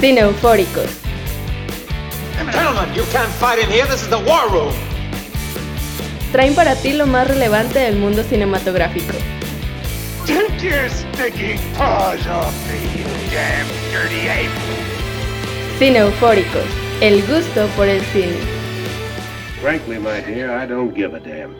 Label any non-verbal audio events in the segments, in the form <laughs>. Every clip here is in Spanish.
Cine Eufóricos. Gentlemen, you can't fight in here. This is the war room. Traen para ti lo más relevante del mundo cinematográfico. Take your sticky paws off me, you damn dirty ape! Cine Eufóricos. El gusto por el cine. Frankly, my dear, I don't give a damn.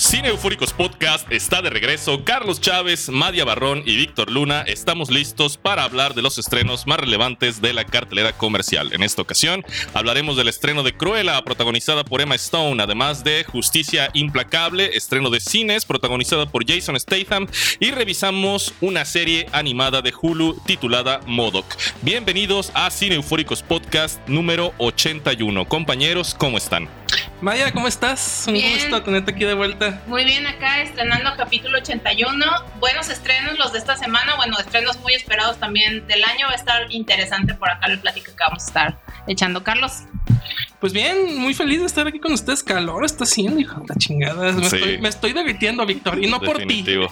Cine Eufóricos Podcast está de regreso. Carlos Chávez, Madia Barrón y Víctor Luna estamos listos para hablar de los estrenos más relevantes de la cartelera comercial. En esta ocasión hablaremos del estreno de Cruella, protagonizada por Emma Stone, además de Justicia Implacable, estreno de cines, protagonizada por Jason Statham, y revisamos una serie animada de Hulu titulada Modoc. Bienvenidos a Cine Eufóricos Podcast número 81. Compañeros, ¿cómo están? Maya, ¿cómo estás? Un Bien. gusto tenerte aquí de vuelta. Muy bien, acá estrenando capítulo 81. Buenos estrenos los de esta semana. Bueno, estrenos muy esperados también del año. Va a estar interesante por acá el plática que vamos a estar echando. Carlos, Pues bien, muy feliz de estar aquí con ustedes. Calor está haciendo, hijo de la chingada. Me, Sí. estoy, me estoy derritiendo, Víctor. Y no por ti. Definitivo.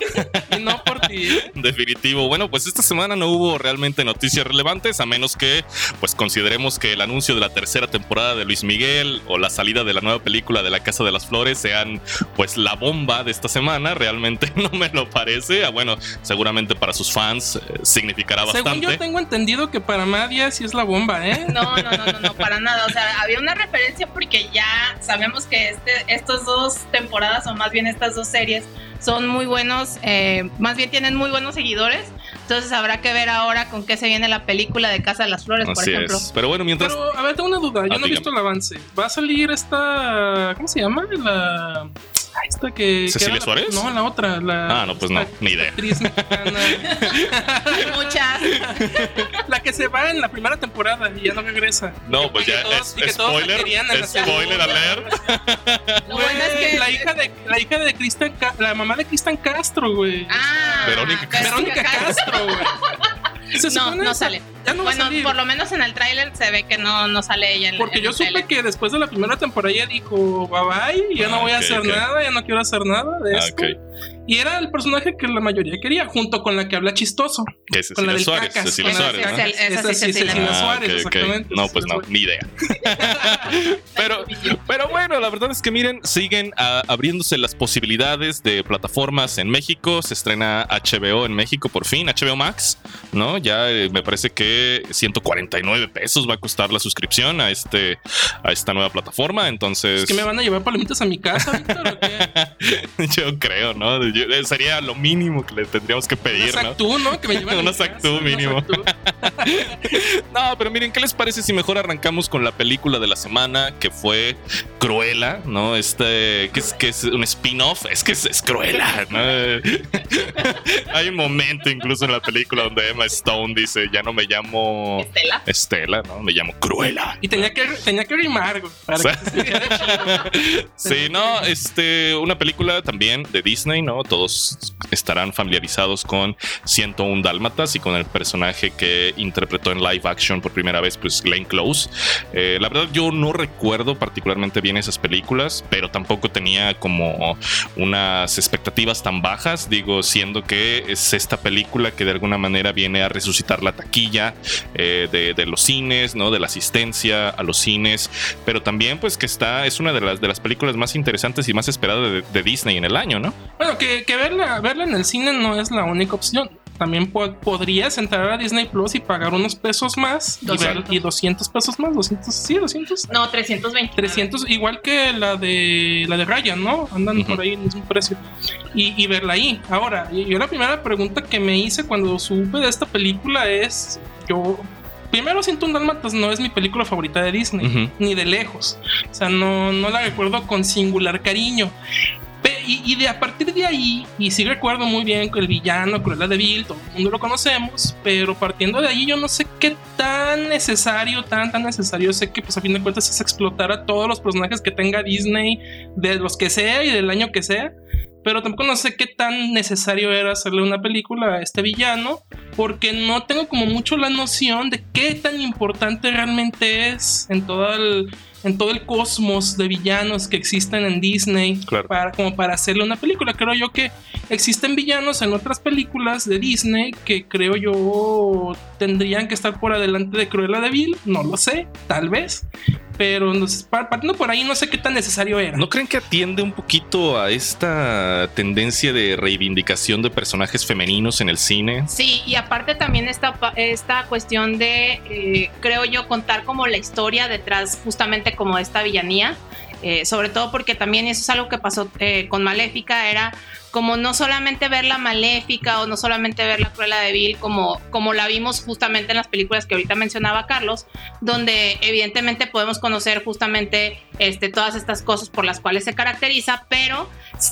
<laughs> Y no por ti. ¿eh? Definitivo. Bueno, pues esta semana no hubo realmente noticias relevantes, a menos que pues consideremos que el anuncio de la tercera temporada de Luis Miguel o la salida de la nueva película de La Casa de las Flores sean pues la bomba de esta semana. Realmente <laughs> no me lo parece. Ah, bueno, seguramente para sus fans eh, significará Según bastante. yo tengo entendido que para Madia sí es la bomba, ¿eh? no, no, no, no, no, para nada. O sea, había una referencia porque ya sabemos que este, estas dos temporadas, o más bien estas dos series, son muy buenos, eh, más bien tienen muy buenos seguidores. Entonces habrá que ver ahora con qué se viene la película de Casa de las Flores, por ejemplo. es. Pero bueno, mientras. Pero, a ver, tengo una duda. Yo Ah, no he visto el avance. ¿Va a salir esta. ¿Cómo se llama? La. Ay, Esta que. que ¿Cecilia la- Suárez? No, la otra. La, Ah, no, pues no, ni idea. actriz mexicana. <laughs> Muchas. <laughs> la que se va en la primera temporada y ya no regresa. No, pues ya todos- es y que todos la spoiler. querían en la Spoiler alert. Bueno es que- la hija de la hija de Cristian la mamá de Cristian Castro, güey. Ah, Verónica Castro. Verónica Castro, güey. No, no esa- sale. Ya no Bueno, por lo menos en el tráiler se ve que no, no sale ella en Porque en yo el supe que después de la primera temporada ella dijo bye bye, ya no Ah, voy a hacer nada, ya no quiero hacer nada de Ah, esto. Y era el personaje que la mayoría quería, junto con la que habla chistoso. Que es Con la Cecilia del Suárez. Cacas, Cecilia con la Suárez, ¿no? Esa Esa sí, Cecilia Ah, Suárez, exactamente. No, pues no, ni idea. pero, pero bueno, la verdad es que miren, siguen ah, abriéndose las posibilidades de plataformas en México. Se estrena HBO en México por fin, HBO Max, ¿no? Ya eh, me parece que 149 pesos va a costar la suscripción a este a esta nueva plataforma. Entonces, Es que me van a llevar palomitas a mi casa, Víctor, ¿o qué? <laughs> yo creo, ¿no? Yo- eh, sería lo mínimo que le tendríamos que pedir, Unas ¿no? ¿no? Que me llevan <laughs> a mi Unas casa, Actú unas <laughs> mínimo. No, pero miren, ¿qué les parece si mejor arrancamos con la película de la semana que fue Cruella, ¿no? Este, que es, que es un spin-off, es que es, es Cruella, ¿no? <laughs> Hay un momento incluso en la película donde Emma Stone dice, ya no me llamo Estela. Estela, ¿no? Me llamo Cruella. Y tenía que, tenía que rimar, para que se sintiera chido. Sí, no, este, una película también de Disney, ¿no? Todos estarán familiarizados con 101 Dálmatas y con el personaje que interpretó en live action por primera vez, pues Glenn Close. Eh, la verdad, yo no recuerdo particularmente bien esas películas, pero tampoco tenía como unas expectativas tan bajas, digo, siendo que es esta película que de alguna manera viene a resucitar la taquilla eh, de, los cines, ¿no? De la asistencia a los cines, pero también pues que está, es una de las, de las películas más interesantes y más esperadas de, de Disney en el año, ¿no? Bueno, que, que verla, verla en el cine no es la única opción. También po- podrías entrar a Disney Plus y pagar unos pesos más y, ver- 200. y 200 pesos más, 200, sí, 200. No, 320. 300, igual que la de la de Ryan, ¿no? Andan Ujú. por ahí el mismo precio. Y, y verla ahí. Ahora, yo la primera pregunta que me hice cuando supe de esta película es: yo. Primero, Siento un Dálmatas no es mi película favorita de Disney, Ujú. ni de lejos. O sea, no, no la recuerdo con singular cariño. Y, y de a partir de ahí, y sí recuerdo muy bien que el villano, Cruella de Vil, todo el mundo lo conocemos, pero partiendo de ahí yo no sé qué tan necesario, tan tan necesario, sé que pues a fin de cuentas es explotar a todos los personajes que tenga Disney, de los que sea y del año que sea, pero tampoco no sé qué tan necesario era hacerle una película a este villano, porque no tengo como mucho la noción de qué tan importante realmente es en todo el en todo el cosmos de villanos que existen en Disney Claro. para, como para hacerle una película. Creo yo que existen villanos en otras películas de Disney que creo yo tendrían que estar por adelante de Cruella de Vil. No lo sé, tal vez. Pero partiendo por ahí, no sé qué tan necesario era. ¿No creen que atiende un poquito a esta tendencia de reivindicación de personajes femeninos en el cine? Sí, y aparte también esta, esta cuestión de, eh, creo yo, contar como la historia detrás justamente como esta villanía. eh, sobre todo porque también eso es algo que pasó eh, con Maléfica, era como no solamente ver la Maléfica o no solamente ver la Cruella de Vil como, como la vimos justamente en las películas que ahorita mencionaba Carlos, donde evidentemente podemos conocer justamente este, todas estas cosas por las cuales se caracteriza, pero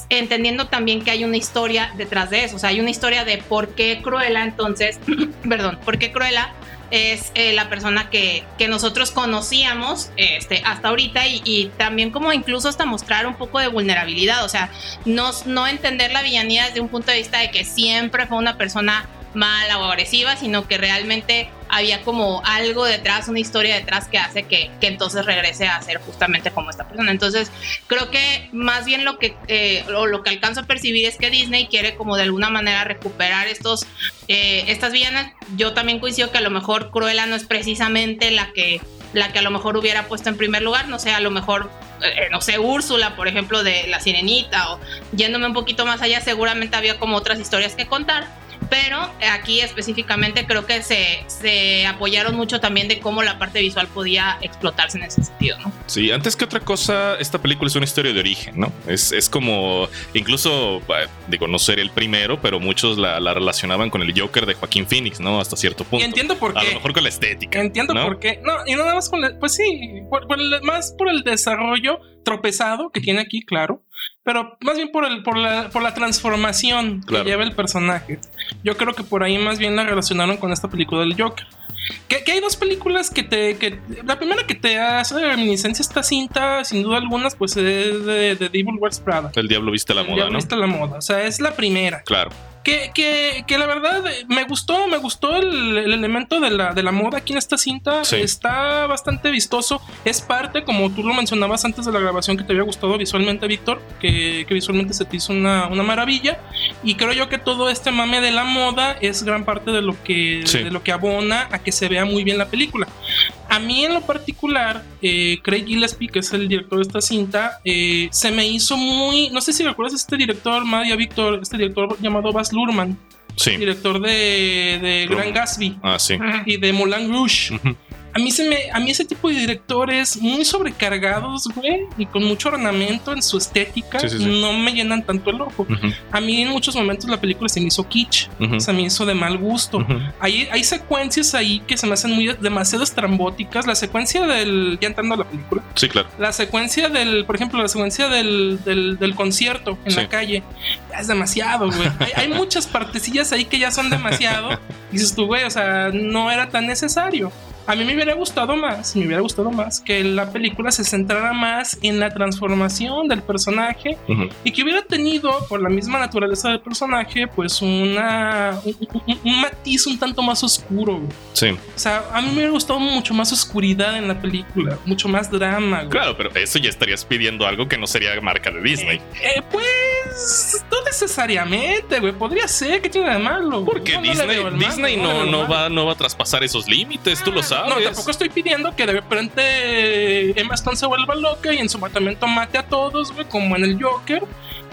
entendiendo también que hay una historia detrás de eso, o sea, hay una historia de por qué Cruella entonces, <clears throat> perdón, por qué Cruella es eh, la persona que, que nosotros conocíamos este, hasta ahorita y, y también como incluso hasta mostrar un poco de vulnerabilidad, o sea, no, no entender la villanía desde un punto de vista de que siempre fue una persona mala o agresiva, sino que realmente había como algo detrás, una historia detrás que hace que, entonces regrese a ser justamente como esta persona. Entonces, creo que más bien lo que, eh, lo que alcanzo a percibir es que Disney quiere como de alguna manera recuperar estos, eh, estas villanas. Yo también coincido que a lo mejor Cruella no es precisamente la que, la que a lo mejor hubiera puesto en primer lugar, no sé, a lo mejor, eh, no sé, Úrsula, por ejemplo, de La Sirenita, o yéndome un poquito más allá, seguramente había como otras historias que contar. Pero aquí específicamente creo que se, se apoyaron mucho también de cómo la parte visual podía explotarse en ese sentido, ¿no? Sí, antes que otra cosa, esta película es una historia de origen, ¿no? Es, es como, incluso, eh, digo, no ser el primero, pero muchos la, la relacionaban con el Joker de Joaquín Phoenix, ¿no? Hasta cierto Y punto. entiendo por A lo qué. mejor con la estética. Entiendo ¿no? por qué. No, y no nada más con la- Pues sí, por- por el- más por el desarrollo tropezado que tiene aquí, claro. Pero más bien por, el, por, la, por la transformación Claro. que lleva el personaje. Yo creo que por ahí más bien la relacionaron con esta película del Joker. Que, que hay dos películas que te. Que, la primera que te hace reminiscencia esta cinta, sin duda algunas, pues es de, de Devil Wears Prada. El diablo viste la El moda, Diablo ¿no? viste la moda. O sea, es la primera. Claro. Que, que, que la verdad eh, me gustó, me gustó el, el elemento de la, de la moda aquí en esta cinta. Sí. Está bastante vistoso. Es parte, como tú lo mencionabas antes de la grabación, que te había gustado visualmente, Víctor, que, que visualmente se te hizo una, una maravilla. Y creo yo que todo este mame de la moda es gran parte de lo que, Sí. de lo que abona a que se vea muy bien la película. A mí en lo particular, eh, Craig Gillespie, que es el director de esta cinta, eh, se me hizo muy... No sé si recuerdas este director, Madia Víctor, este director llamado Baz Luhrmann, Sí. director de, de Gran Gatsby Ah, sí. y de Moulin Rouge. Ujú. A mí, se me, a mí ese tipo de directores muy sobrecargados, güey, y con mucho ornamento en su estética, Sí, sí, sí. no me llenan tanto el ojo. A mí en muchos momentos la película se me hizo kitsch, ujú, se me hizo de mal gusto. Hay, hay secuencias ahí que se me hacen muy demasiado estrambóticas. La secuencia del. Ya entrando a la película. Sí, claro. La secuencia del. Por ejemplo, la secuencia del, del, del concierto en la calle. Ya es demasiado, güey. Hay, hay muchas partecillas ahí que ya son demasiado. Y <laughs> dices tú, güey, o sea, no era tan necesario. A mí me hubiera gustado más, me hubiera gustado más que la película se centrara más en la transformación del personaje y que hubiera tenido, por la misma naturaleza del personaje, pues una, un, un- un matiz un tanto más oscuro. Sí. O sea, a mí me hubiera gustado mucho más oscuridad en la película, mucho más drama. güey. Claro, pero eso ya estarías pidiendo algo que no sería marca de Disney. Eh, pues, no necesariamente, güey. Podría ser, ¿qué tiene de malo? Porque No, no Disney, malo, Disney no, no, va, no va a traspasar esos límites, tú lo sabes. No, tampoco estoy pidiendo que de repente Emma Stone se vuelva loca y en su matamiento mate a todos, güey, como en el Joker.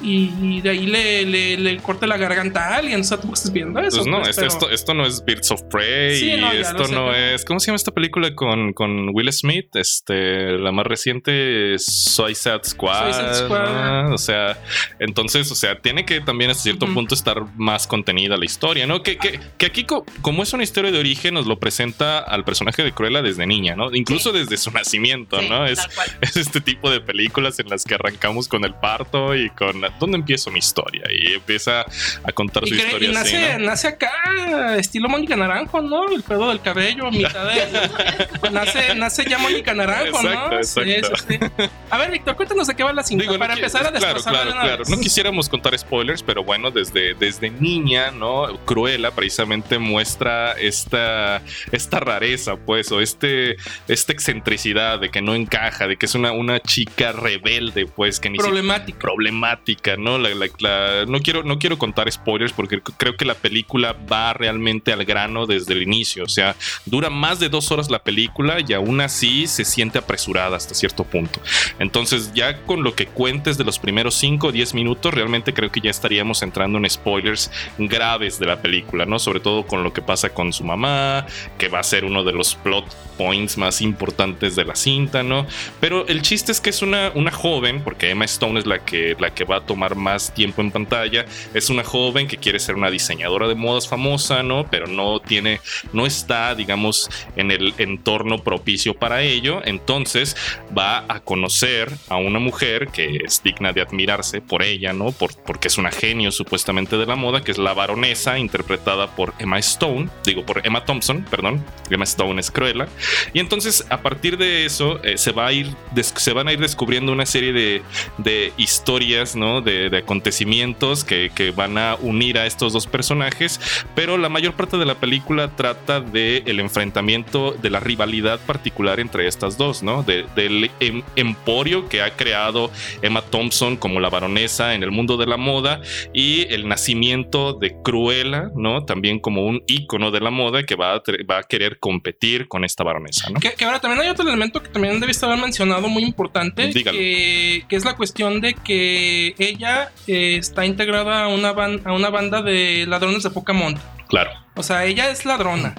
Y, y de ahí le, le, le corte la garganta a alguien. O sea, tú estás viendo eso. Pues no, pues, pero- esto, esto no es Birds of Prey. Sí, ya esto sé, no pero- es. ¿Cómo se llama esta película con, con Will Smith? Este, la más reciente Suicide Squad. Suicide Squad. O sea, entonces, o sea, tiene que también hasta cierto punto estar más contenida la historia, ¿no? Que, que, que aquí, co- como es una historia de origen, nos lo presenta al personaje de Cruella desde niña, ¿no? Incluso desde su nacimiento, Sí, ¿no? Es, <laughs> es este tipo de películas en las que arrancamos con el parto y con dónde empiezo mi historia y empieza a contar Y, su historia y así, nace, ¿no? nace acá, estilo Mónica Naranjo, ¿no? El pedo del cabello, mitad de. nace, nace ya Mónica Naranjo, Exacto, ¿no? Exacto. sí. A ver, Víctor, cuéntanos de qué va la cinta Digo, para empezar a claro, destrozarla claro, claro. No quisiera quisiéramos contar spoilers, pero bueno, desde, desde niña, ¿no? Cruella precisamente muestra esta, esta rareza, pues, o este, esta excentricidad de que no encaja, de que es una, una chica rebelde, pues, que ni siquiera- Problemática. problemática, ¿no? La- la- la- no, quiero, no quiero contar spoilers porque creo que la película va realmente al grano desde el inicio. O sea, dura más de dos horas la película y aún así se siente apresurada hasta cierto punto. Entonces, ya con lo que cuentes de los primeros 5 o 10 minutos, realmente creo que ya estaríamos entrando en spoilers graves de la película, ¿no? Sobre todo con lo que pasa con su mamá, que va a ser uno de los plot points más importantes de la cinta, ¿no? Pero el chiste es que es una, una joven, porque Emma Stone es la que, la que va a tomar más tiempo en pantalla, es una joven que quiere ser una diseñadora de modas famosa, ¿no? Pero no tiene, no está, digamos, en el entorno propicio para ello, entonces va a conocer a una mujer que es digna de admirarse por ella, ¿no? Por, porque es una genio supuestamente de la moda, que es la baronesa interpretada por Emma Stone, digo, por Emma Thompson, perdón, Emma Stone es Cruella, y entonces a partir de eso eh, se, va a ir se van a ir descubriendo una serie de, de historias, ¿no? De, acontecimientos que, que van a unir a estos dos personajes, pero la mayor parte de la película trata del el enfrentamiento, de la rivalidad particular entre estas dos, ¿no? De- del em- emporio que ha creado Emma Thompson como la baronesa en el mundo de la moda y el nacimiento de Cruella, ¿no? También como un ícono de la moda que va a, tre- va a querer competir con esta baronesa, ¿no? Que, que ahora también hay otro elemento que también debiste haber mencionado muy importante, que, que es la cuestión de que ella eh, está integrada a una, a una banda de ladrones de poca monta. Claro. O sea, ella es ladrona.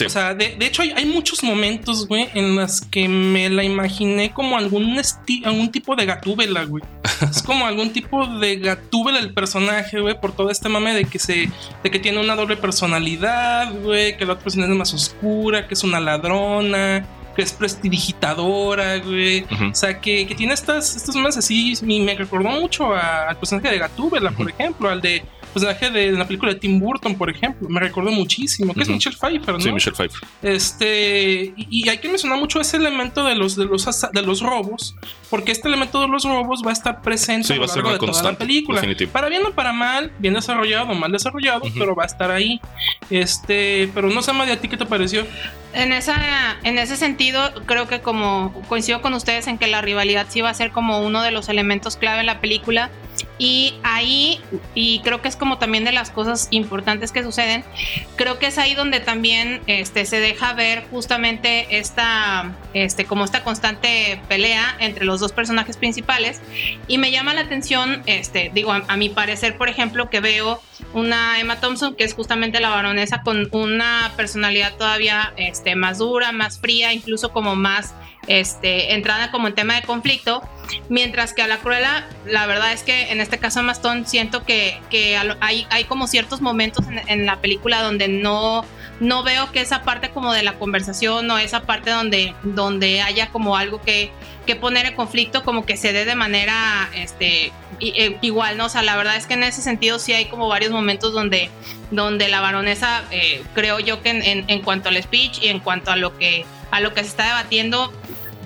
Sí. O sea, de, de hecho hay, hay muchos momentos, güey, en los que me la imaginé como algún, esti- algún tipo de gatúbela, güey. <laughs> es como algún tipo de gatúbela el personaje, güey, por todo este mame de que se, de que tiene una doble personalidad, güey, que la otra persona es más oscura, que es una ladrona, que es prestidigitadora, güey. O sea, que, que tiene estas, estos memes así. Me, me recordó mucho a- al personaje de Gatúbela, por ejemplo, al de personaje de la película de Tim Burton, por ejemplo. Me recordó muchísimo. Que es. Michelle Pfeiffer, ¿no? Sí, Michelle Pfeiffer. Este, y, y hay que mencionar mucho ese elemento de los, de los, de los robos, porque este elemento de los robos va a estar presente Sí, a lo a largo una de toda la película. definitivo. Para bien o para mal, bien desarrollado o mal desarrollado, pero va a estar ahí. Este, pero no sé, Madi, ¿a ti qué te pareció? En, esa, en ese sentido, creo que como coincido con ustedes en que la rivalidad sí va a ser como uno de los elementos clave en la película. Y ahí, y creo que es como también de las cosas importantes que suceden, creo que es ahí donde también este, se deja ver justamente esta, este, como esta constante pelea entre los dos personajes principales. Y me llama la atención, este, digo, a, mi parecer, por ejemplo, que veo una Emma Thompson, que es justamente la baronesa, con una personalidad todavía este, más dura, más fría, incluso como más este, entrada como en tema de conflicto. Mientras que a la Cruella, la verdad es que en este caso Emma Stone siento que, que hay, hay como ciertos momentos en, en la película donde no, no veo que esa parte como de la conversación o esa parte donde, donde haya como algo que, que poner en conflicto como que se dé de manera este eh, igual, ¿no? O sea, la verdad es que en ese sentido sí hay como varios momentos donde, donde la baronesa, eh, creo yo que en, en- en cuanto al speech y en cuanto a lo que, a lo que se está debatiendo,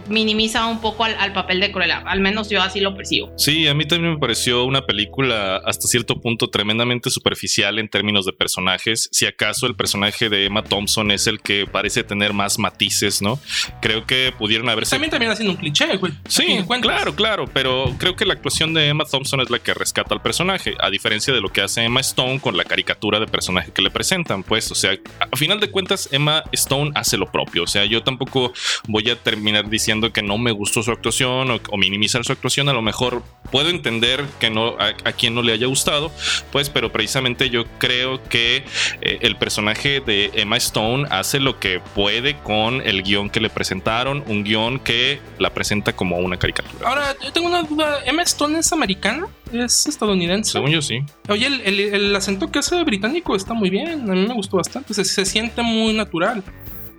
minimiza un poco al, al papel de Cruella. Al menos yo así lo percibo. Sí, a mí también me pareció una película hasta cierto punto tremendamente superficial en términos de personajes. Si acaso el personaje de Emma Thompson es el que parece tener más matices, ¿no? Creo que pudieron haberse También también haciendo un cliché, güey. Sí, claro, claro, pero creo que la actuación de Emma Thompson es la que rescata al personaje, a diferencia de lo que hace Emma Stone con la caricatura de personaje que le presentan, pues, o sea, a final de cuentas Emma Stone hace lo propio, o sea, yo tampoco voy a terminar diciendo que no me gustó su actuación o, o minimizar su actuación, a lo mejor puedo entender que no a, a quien no le haya gustado, pues, pero precisamente yo creo que eh, el personaje de Emma Stone hace lo que puede con el guion que le presentaron, un guion que la presenta como una caricatura. Ahora, yo tengo una duda. ¿Emma Stone es americana? ¿Es estadounidense? Según yo sí. Oye, el, el- el acento que hace británico está muy bien. A mí me gustó bastante. Se, se siente muy natural.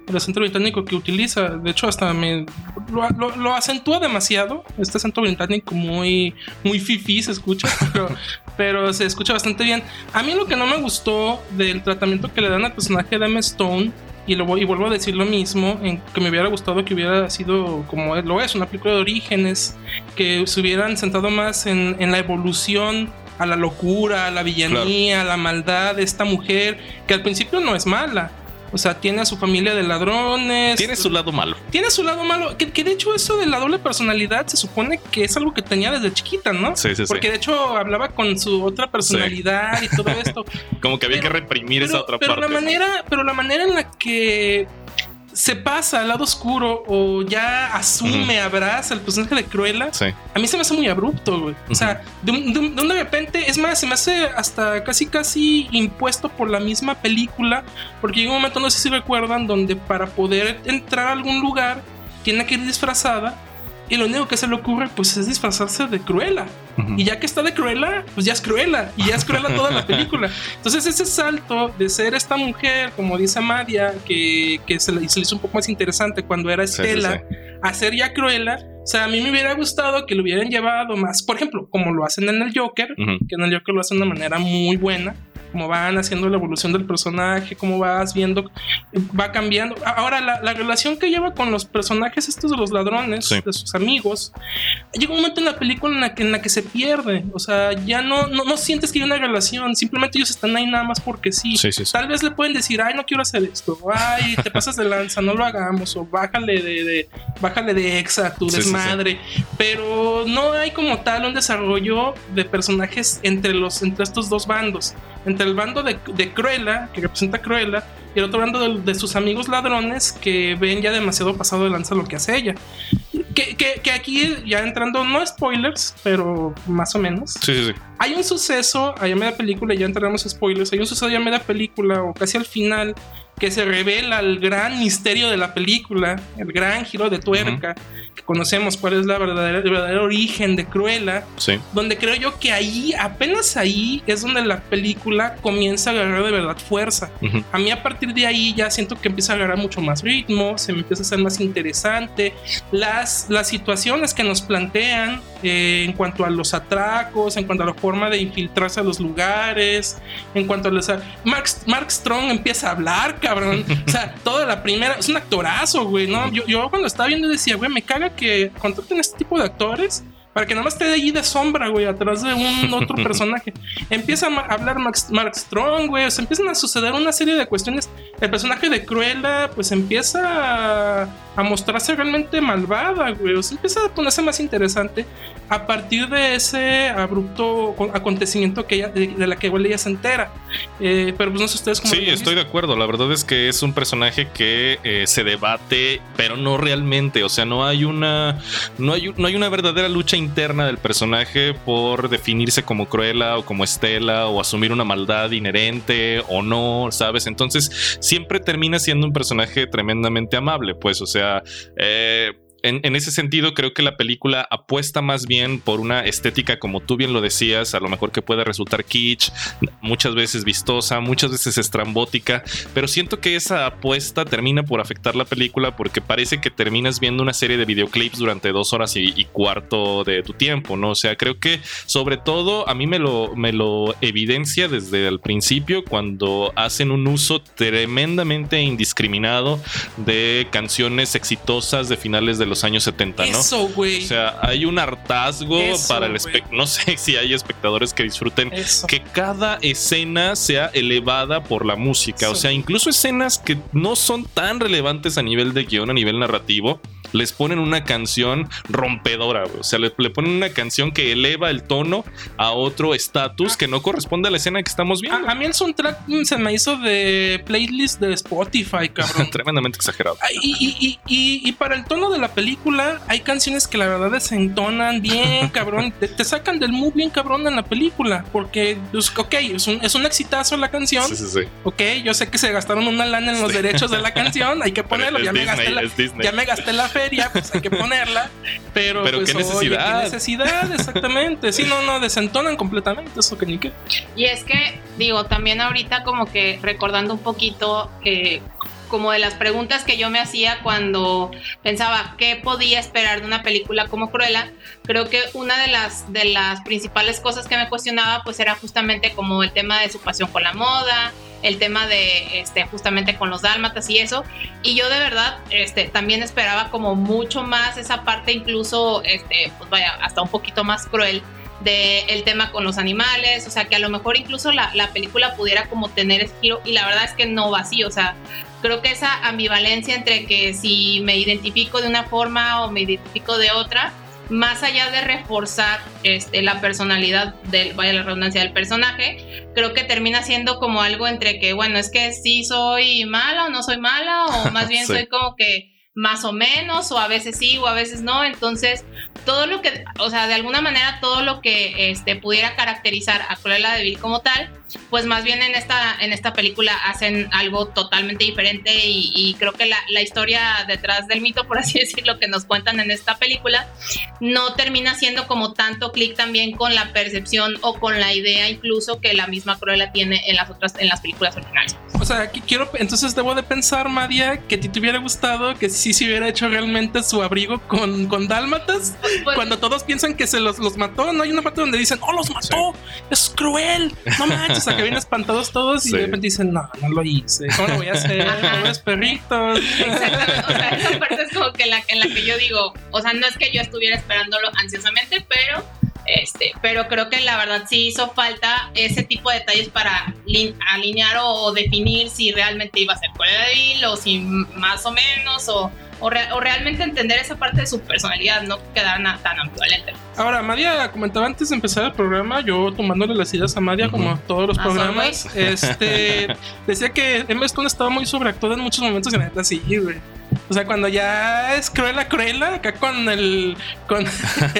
El acento británico que utiliza. De hecho, hasta me lo, lo- lo acentúa demasiado. Este acento británico muy, muy fifi se escucha. <laughs> Pero, pero se escucha bastante bien. A mí lo que no me gustó del tratamiento que le dan al personaje de Emma Stone. Y, lo, y vuelvo a decir lo mismo, en que me hubiera gustado que hubiera sido como lo es, una película de orígenes, que se hubieran centrado más en, en la evolución a la locura, a la villanía, a la maldad de esta mujer, que al principio no es mala. O sea, tiene a su familia de ladrones. Tiene su lado malo. Tiene su lado malo. Que, que de hecho, eso de la doble personalidad se supone que es algo que tenía desde chiquita, ¿no? Sí, sí, sí. Porque de hecho hablaba con su otra personalidad y todo esto. <laughs> Como que había Pero- que reprimir esa otra pero parte. la manera, pero la manera en la que se pasa al lado oscuro o ya asume, abraza el personaje de Cruella, Sí. a mí se me hace muy abrupto, güey. O sea, de, de de de repente, es más, se me hace hasta casi casi impuesto por la misma película, porque llega un momento, no sé si recuerdan, donde para poder entrar a algún lugar tiene que ir disfrazada. Y lo único que se le ocurre, pues, es disfrazarse de Cruella. Ujú. Y ya que está de Cruella, pues ya es Cruella. Y ya es Cruella toda la película. <laughs> Entonces, ese salto de ser esta mujer, como dice Madia, que, que se, le, se le hizo un poco más interesante cuando era Sí, sí, Estela, a ser ya Cruella. O sea, a mí me hubiera gustado que lo hubieran llevado más, por ejemplo, como lo hacen en el Joker, Ujú. que en el Joker lo hacen de una manera muy buena. Como van haciendo la evolución del personaje, cómo vas viendo, va cambiando. Ahora, la, la relación que lleva con los personajes estos de los ladrones, Sí. de sus amigos, llega un momento en la película en la que, en la que se pierde. O sea, ya no, no, no sientes que hay una relación, simplemente ellos están ahí nada más porque sí. Sí, sí, sí. Tal vez le pueden decir, ay, no quiero hacer esto, ay, te pasas de lanza, no lo hagamos, o bájale de, de- bájale de exa tu desmadre. Pero no hay como tal un desarrollo de personajes entre los, entre estos dos bandos. Entre el bando de, de Cruella, que representa a Cruella, y el otro bando de, de sus amigos ladrones que ven ya demasiado pasado de lanza lo que hace ella. Que, que- que aquí ya entrando, no spoilers, pero más o menos. Sí, sí, sí. Hay un suceso allá en media película, ya entraremos a spoilers. Hay un suceso allá en media película o casi al final que se revela el gran misterio de la película, el gran giro de tuerca, que conocemos cuál es la verdadera, el verdadero origen de Cruella, Sí. donde creo yo que ahí, apenas ahí, es donde la película comienza a agarrar de verdad fuerza. Ujú. A mí a partir de ahí ya siento que empieza a agarrar mucho más ritmo, se me empieza a hacer más interesante. Las, las situaciones que nos plantean eh, en cuanto a los atracos, en cuanto a la forma de infiltrarse a los lugares, en cuanto a los... Mark, Mark Strong empieza a hablar, cabrón. <laughs> O sea, toda la primera... Es un actorazo, güey, ¿no? Yo, yo cuando estaba viendo decía, güey, me caga que contraten este tipo de actores para que nada más esté allí de sombra, güey, atrás de un otro <laughs> personaje. Empieza a hablar Max- Mark Strong, güey, o sea, empiezan a suceder una serie de cuestiones. El personaje de Cruella, pues empieza a, a mostrarse realmente malvada, güey, o sea, empieza a ponerse más interesante a partir de ese abrupto co- acontecimiento que ella, de, de la que igual ella se entera. Eh, pero pues no sé ustedes cómo Sí, estoy de acuerdo. La verdad es que es un personaje que eh, se debate, pero no realmente. O sea, no hay una, no hay, no hay una verdadera lucha interna del personaje por definirse como Cruella o como Estela o asumir una maldad inherente o no, ¿sabes? Entonces siempre termina siendo un personaje tremendamente amable, pues, o sea, eh, en, ese sentido, creo que la película apuesta más bien por una estética, como tú bien lo decías, a lo mejor que puede resultar kitsch, muchas veces vistosa, muchas veces estrambótica, pero siento que esa apuesta termina por afectar la película porque parece que terminas viendo una serie de videoclips durante dos horas y, y cuarto de tu tiempo, ¿no? O sea, creo que sobre todo a mí me lo, me lo evidencia desde el principio cuando hacen un uso tremendamente indiscriminado de canciones exitosas de finales de los años 70, ¿no? Eso, güey. O sea, hay un hartazgo Eso, para el güey. espe- No sé <laughs> si hay espectadores que disfruten Eso. que cada escena sea elevada por la música. O sea, incluso escenas que no son tan relevantes a nivel de guion, a nivel narrativo, les ponen una canción rompedora. güey. O sea, le, le ponen una canción que eleva el tono a otro estatus que no corresponde a la escena que estamos viendo. A, a mí el soundtrack mm, se me hizo de playlist de Spotify, cabrón. <laughs> Tremendamente exagerado. Ah, Y, y- y- y- y para el tono de la película, hay canciones que la verdad desentonan bien, <laughs> cabrón. Te, te sacan del mood bien cabrón en la película. Porque, pues, ok, es un, es un exitazo la canción. Sí, sí, sí. Ok, yo sé que se gastaron una lana en los derechos de la canción. Hay que <laughs> ponerlo. Ya me, gasté la, ya me gasté la feria, pues hay que ponerla. Pero, Pero pues, qué oye, necesidad. qué necesidad, exactamente. Sí, no, no, desentonan completamente. Eso que ni qué. Y es que, digo, también ahorita como que recordando un poquito eh, como de las preguntas que yo me hacía cuando pensaba qué podía esperar de una película como Cruella, creo que una de las, de las principales cosas que me cuestionaba pues era justamente como el tema de su pasión con la moda, el tema de este justamente con los dálmatas y eso. Y yo de verdad este también esperaba como mucho más esa parte incluso este pues vaya hasta un poquito más cruel de el tema con los animales, o sea, que a lo mejor incluso la, la película pudiera como tener ese giro y la verdad es que no va así, o sea, creo que esa ambivalencia entre que si me identifico de una forma o me identifico de otra, más allá de reforzar este, la personalidad del, vaya la redundancia del personaje, creo que termina siendo como algo entre que, bueno, es que sí soy mala o no soy mala, o <laughs> más bien Sí. soy como que más o menos, o a veces sí, o a veces no. Entonces, todo lo que, o sea, de alguna manera, todo lo que este, pudiera caracterizar a Cruella de Vil como tal, pues más bien en esta, en esta película hacen algo totalmente diferente y, y creo que la, la historia detrás del mito, por así <laughs> decirlo, que nos cuentan en esta película, no termina siendo como tanto clic también con la percepción o con la idea incluso que la misma Cruella tiene en las otras, en las películas originales. O sea, aquí quiero, entonces debo de pensar, Madia, que a ti te hubiera gustado que sí se hubiera hecho realmente su abrigo con, con dálmatas. Pues- cuando todos piensan que se los, los mató, no hay una parte donde dicen, oh, los mató, es cruel, no manches, o sea, que vienen espantados todos y de repente dicen, no, no lo hice, ¿cómo lo voy a hacer? Ajá. Pobres perritos. Exactamente, o sea, esa parte es como que la, en la que yo digo, o sea, no es que yo estuviera esperándolo ansiosamente, pero este, pero creo que la verdad sí hizo falta ese tipo de detalles para lin- alinear o, o definir si realmente iba a ser Vil o si más o menos o, o, re- o realmente entender esa parte de su personalidad, no quedar tan ambivalente. Ahora, Madia comentaba antes de empezar el programa, yo tomándole las ideas a Madia, como Ujú. todos los Ah, programas, este, <laughs> decía que Emma Stone estaba muy sobreactuada en muchos momentos y la neta sí, güey. O sea, cuando ya es cruela, cruela, acá con el. con,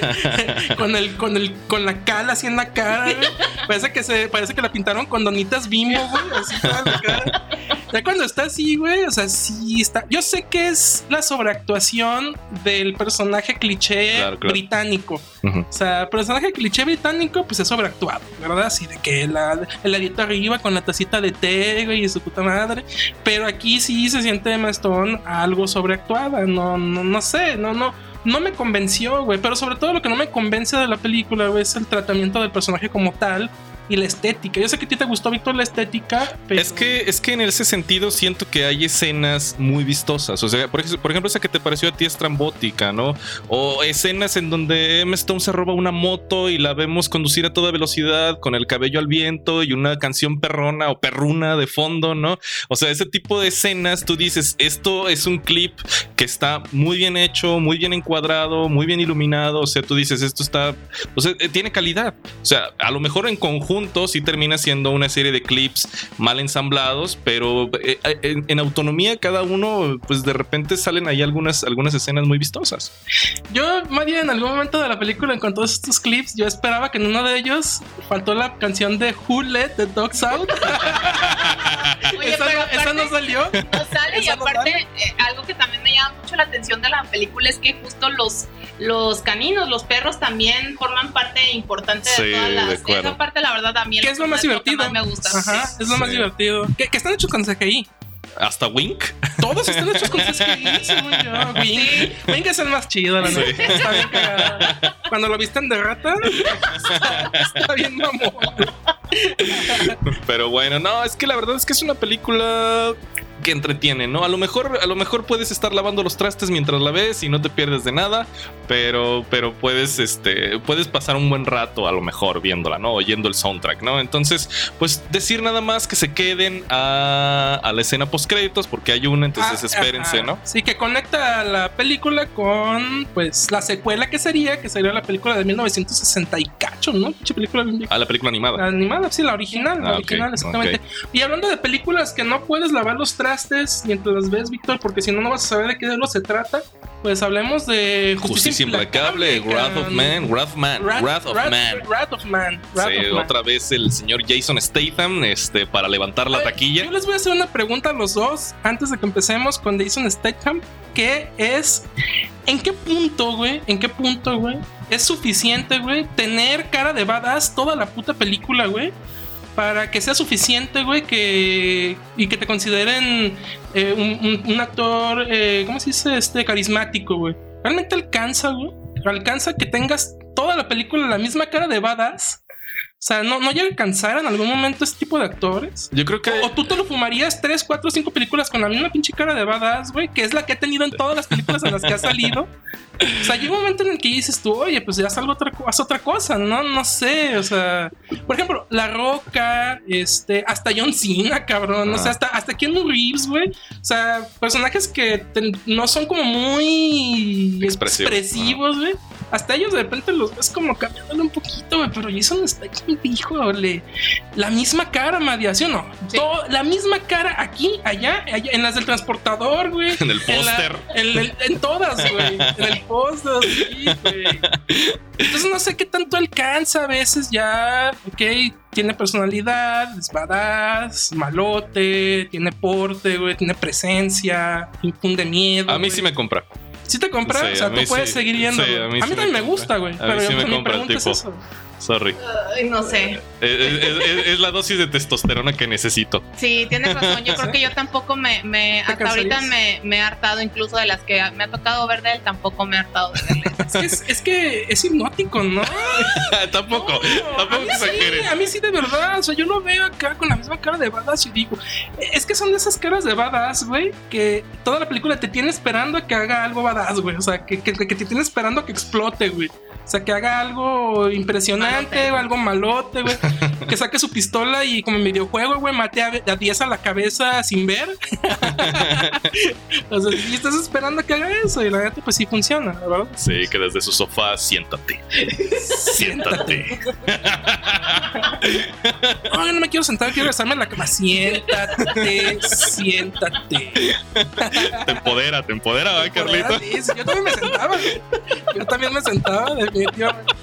<laughs> con el, con el, con la cala así en la cara, güey. Parece que se, parece que la pintaron con donitas bimbo, güey. Así toda la cara. Ya cuando está así, güey, o sea, sí está. Yo sé que es la sobreactuación del personaje cliché Claro, claro. británico. O sea, el personaje cliché británico, pues es sobreactuado, ¿verdad? Así de que la, el ladito arriba con la tacita de té, güey, y su puta madre. Pero aquí sí se siente Emma Stone algo sobreactuada. No, no, no sé, no, no. No me convenció, güey. Pero sobre todo lo que no me convence de la película, es el tratamiento del personaje como tal y la estética. Yo sé que a ti te gustó, Víctor, la estética, pero. Es que, es que en ese sentido siento que hay escenas muy vistosas. O sea, por, ej- por ejemplo, esa que te pareció a ti estrambótica, ¿no? O escenas en donde Emma Stone se roba una moto y la vemos conducir a toda velocidad con el cabello al viento y una canción perrona o perruna de fondo, ¿no? O sea, ese tipo de escenas, tú dices, esto es un clip que está muy bien hecho, muy bien encuadrado, muy bien iluminado. O sea, tú dices, esto está, o sea, eh, tiene calidad. O sea, a lo mejor en conjunto sí termina siendo una serie de clips mal ensamblados, pero eh, eh, en, en autonomía cada uno, pues de repente salen ahí algunas, algunas escenas muy vistosas. Yo, María, en algún momento de la película, todos estos clips, yo esperaba que en uno de ellos faltó la canción de Who Let the Dogs Out. <laughs> Oye, esa, pero no, esa no aparte- salió. <laughs> no sale y no aparte sale. eh, algo que también me llama mucho la atención de la película es que justo los los caninos, los perros también forman parte importante de Sí, todas las de esa parte la verdad Que es lo más divertido. más me gusta. Ajá, Sí. es lo más divertido. Que, que están hechos con CGI. Hasta Wink. Todos están hechos con CGI, <laughs> según yo. Wink. Wink es el más chido, la Sí. Está bien. Cuando lo visten de rata, está, está bien mamón. Pero bueno, no, es que la verdad es que es una película que entretiene, ¿no? A lo mejor, a lo mejor puedes estar lavando los trastes mientras la ves y no te pierdes de nada, pero, pero puedes, este, puedes pasar un buen rato a lo mejor viéndola, ¿no? Oyendo el soundtrack, ¿no? Entonces, pues decir nada más que se queden a, a la escena post créditos porque hay una, entonces Ah, espérense, ajá. ¿no? Sí, que conecta la película con, pues, la secuela que sería, que sería la película de 1960 y cacho, ¿no? Película bien vieja. A la película animada. La animada, sí, la original, la Ah, ok, original, exactamente. Y hablando de películas que no puedes lavar los trastes mientras las ves, Víctor, porque si no, no vas a saber de qué de lo se trata, pues hablemos de Justicia implacable, Wrath of Man, Wrath of Man. Wrath of Man. Wrath of Man. otra vez el señor Jason Statham, este, para levantar la taquilla. Yo les voy a hacer una pregunta a los dos antes de que empecemos con Jason Statham, que es ¿en qué punto, güey? ¿En qué punto, güey? Es suficiente, güey, tener cara de badass toda la puta película, güey. Para que sea suficiente, güey, que. Y que te consideren eh, un, actor, eh, ¿cómo se dice? Este, carismático, güey. ¿Realmente alcanza, güey? ¿Alcanza que tengas toda la película la misma cara de badass? O sea, ¿no, no llega a cansar en algún momento este tipo de actores? Yo creo que. O tú te lo fumarías tres, cuatro, cinco películas con la misma pinche cara de badass, güey, que es la que ha tenido en todas las películas en las que ha salido. O sea, llega un momento en el que dices tú, oye, pues ya salgo otra, haz otra cosa, ¿no? No sé, o sea, por ejemplo, La Roca, este, hasta John Cena, cabrón, o sea, hasta, hasta Keanu Reeves, güey. O sea, personajes que te- no son como muy expresivos, güey. Hasta ellos de repente los ves como cambiándole un poquito, güey, pero Jason está aquí, híjole. La misma cara, Madia, ¿sí o no? Sí. Todo- la misma cara aquí, allá, allá, en las del transportador, güey. <laughs> En el póster. en, todas, güey. En el póster, sí, güey. Entonces no sé qué tanto alcanza a veces ya. Ok, tiene personalidad, es badass, malote, tiene porte, güey, tiene presencia, infunde miedo. A mí güey. sí me compra. ¿Sí te compra? Sí, o sea, tú puedes sí. seguir yendo. Sí, a a mí me también me gusta, güey. A mí Pero sí me mi compra el pregunta es tipo. eso. Sorry. Ay, no sé. Es, es- es- es la dosis de testosterona que necesito. Sí, tienes razón. Yo creo que yo tampoco me, me ¿Te hasta ahorita me, me he hartado incluso de las que me ha tocado ver de él, tampoco me he hartado de verle. Es que es, es que es hipnótico, ¿no? <laughs> tampoco, No, tampoco a mí sí, a mí sí de verdad, o sea, yo lo veo acá con la misma cara de badass y digo, es que son de esas caras de badass, güey, que toda la película te tiene esperando a que haga algo badass, güey, o sea, que, que, que te tiene esperando a que explote, güey. O sea, que haga algo impresionante O algo malote, güey. <laughs> que saque su pistola y como en videojuego, güey, mate a, a 10 a la cabeza sin ver. <laughs> o sea, y estás esperando que haga eso y la neta, pues sí funciona, ¿verdad? Sí, que desde su sofá, siéntate. Siéntate. <laughs> No, yo no me quiero sentar, quiero besarme en la cama. Siéntate, siéntate. Te empodera, te empodera, ¿verdad, Carlito? Sí, yo también me sentaba. Yo también me sentaba, definitivamente.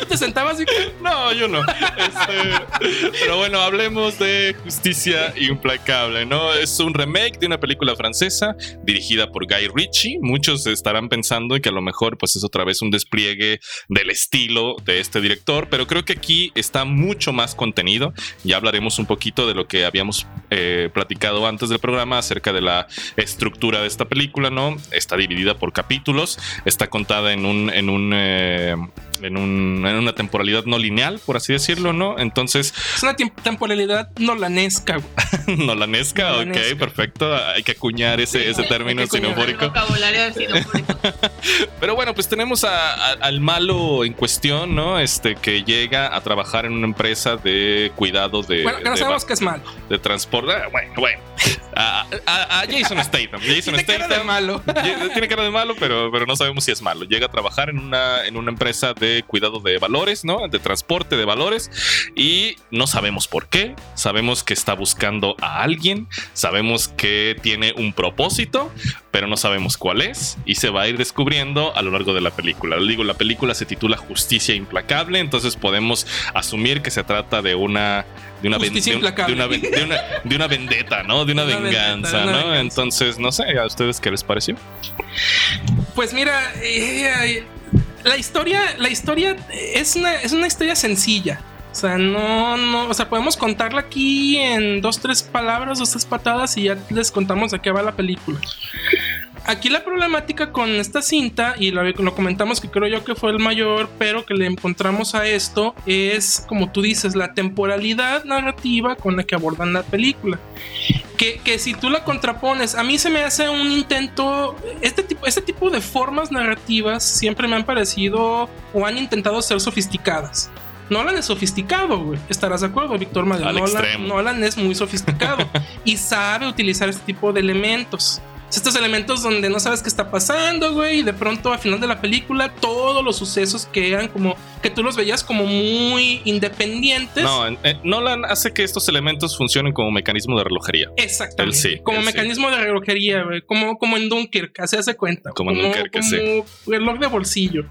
¿Tú te sentabas que No, yo no. Este, pero bueno, hablemos de Justicia Implacable, ¿no? Es un remake de una película francesa dirigida por Guy Ritchie. Muchos estarán pensando que a lo mejor pues es otra vez un despliegue del estilo de este director, pero creo que aquí está mucho más contenido. Ya hablaremos un poquito de lo que habíamos eh, platicado antes del programa acerca de la estructura de esta película, ¿no? Está dividida por capítulos, está contada en un... En un eh, en, un- en una temporalidad no lineal, por así decirlo, ¿no? Entonces, es una temporalidad nolanesca, <laughs> nolanesca, ok, Nolanesca. perfecto. Hay que acuñar ese, ese término sinofórico. <laughs> Pero bueno, pues tenemos a- a- al malo en cuestión, ¿no? Este que llega a trabajar en una empresa de cuidado de, Bueno, que no de, sabemos que es malo. de transporte. Ah, Bueno, bueno. A, a- a Jason <laughs> Statham. Jason Tiene cara de Statham. malo. Tiene cara de malo, pero, pero no sabemos si es malo. Llega a trabajar en una, en una empresa de cuidado de valores, ¿no? De transporte de valores. Y no sabemos por qué. Sabemos que está buscando a alguien. Sabemos que tiene un propósito, pero no sabemos cuál es. Y se va a ir descubriendo a lo largo de la película. Lo digo, la película se titula Justicia Implacable. Entonces podemos asumir que se trata de una. De una, ven- de un- implacable. de una ven- de una- de una vendetta, ¿no? De una, venganza, ¿no? venganza. Entonces, no sé, ¿a ustedes qué les pareció? Pues mira, eh, la historia, la historia es una, es una historia sencilla. O sea, no, no, o sea, podemos contarla aquí en dos, tres palabras, dos, tres patadas y ya les contamos de qué va la película. Aquí la problemática con esta cinta, y lo, lo comentamos que creo yo que fue el mayor, pero que le encontramos a esto, es, como tú dices, la temporalidad narrativa con la que abordan la película. Que, que si tú la contrapones, a mí se me hace un intento, este tipo, este tipo de formas narrativas siempre me han parecido o han intentado ser sofisticadas. Nolan es sofisticado, güey. ¿Estarás de acuerdo, Víctor? Al Nolan. Nolan es muy sofisticado <laughs> y sabe utilizar este tipo de elementos. Estos elementos donde no sabes qué está pasando, güey, y de pronto al final de la película todos los sucesos que eran como que tú los veías como muy independientes. No, en- Nolan hace que estos elementos funcionen como mecanismo de relojería. Exactamente. Sí, como él sí. mecanismo de relojería, güey. Como, como en Dunkirk, se hace cuenta. Como en Dunkerque, como sí. reloj de bolsillo.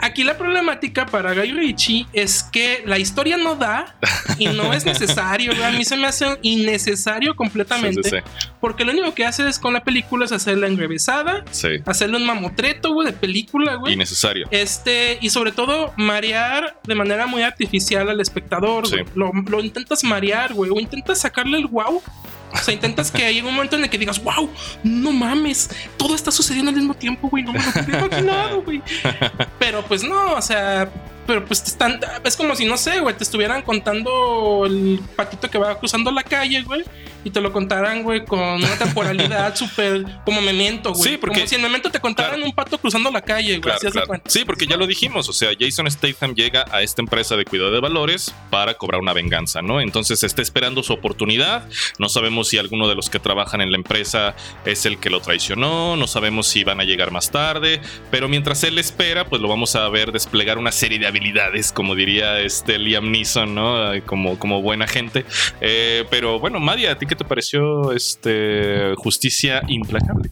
Aquí la problemática para Guy Ritchie es que la historia no da y no es <laughs> necesario, güey. A mí se me hace innecesario completamente. Sí, Porque lo único que hace es con la película hacerla enrevesada, sí. Hacerle un mamotreto, güey, de película, güey. Innecesario. Este, y sobre todo, marear de manera muy artificial al espectador, Sí. Lo, lo intentas marear, güey, o intentas sacarle el wow O sea, intentas que haya un momento en el que digas, wow, no mames, todo está sucediendo al mismo tiempo, güey, no me lo había imaginado, güey. <laughs> Pero pues no, o sea, pero pues te están, es como si no sé, güey, te estuvieran contando el patito que va cruzando la calle, güey, y te lo contaran, güey, con una temporalidad <laughs> súper como memento, güey. Sí, porque- como si en memento te contaran Claro. un pato cruzando la calle, güey. Claro, claro. cuenta. Sí, porque ya lo dijimos, o sea, Jason Statham llega a esta empresa de cuidado de valores para cobrar una venganza, ¿no? Entonces está esperando su oportunidad, no sabemos si alguno de los que trabajan en la empresa es el que lo traicionó, no sabemos si van a llegar más tarde, pero mientras él espera, pues lo vamos a ver desplegar una serie de habilidades, como diría este Liam Neeson, ¿no? Como, como buena gente. Eh, pero bueno, María, ¿a ti qué te pareció este Justicia Implacable?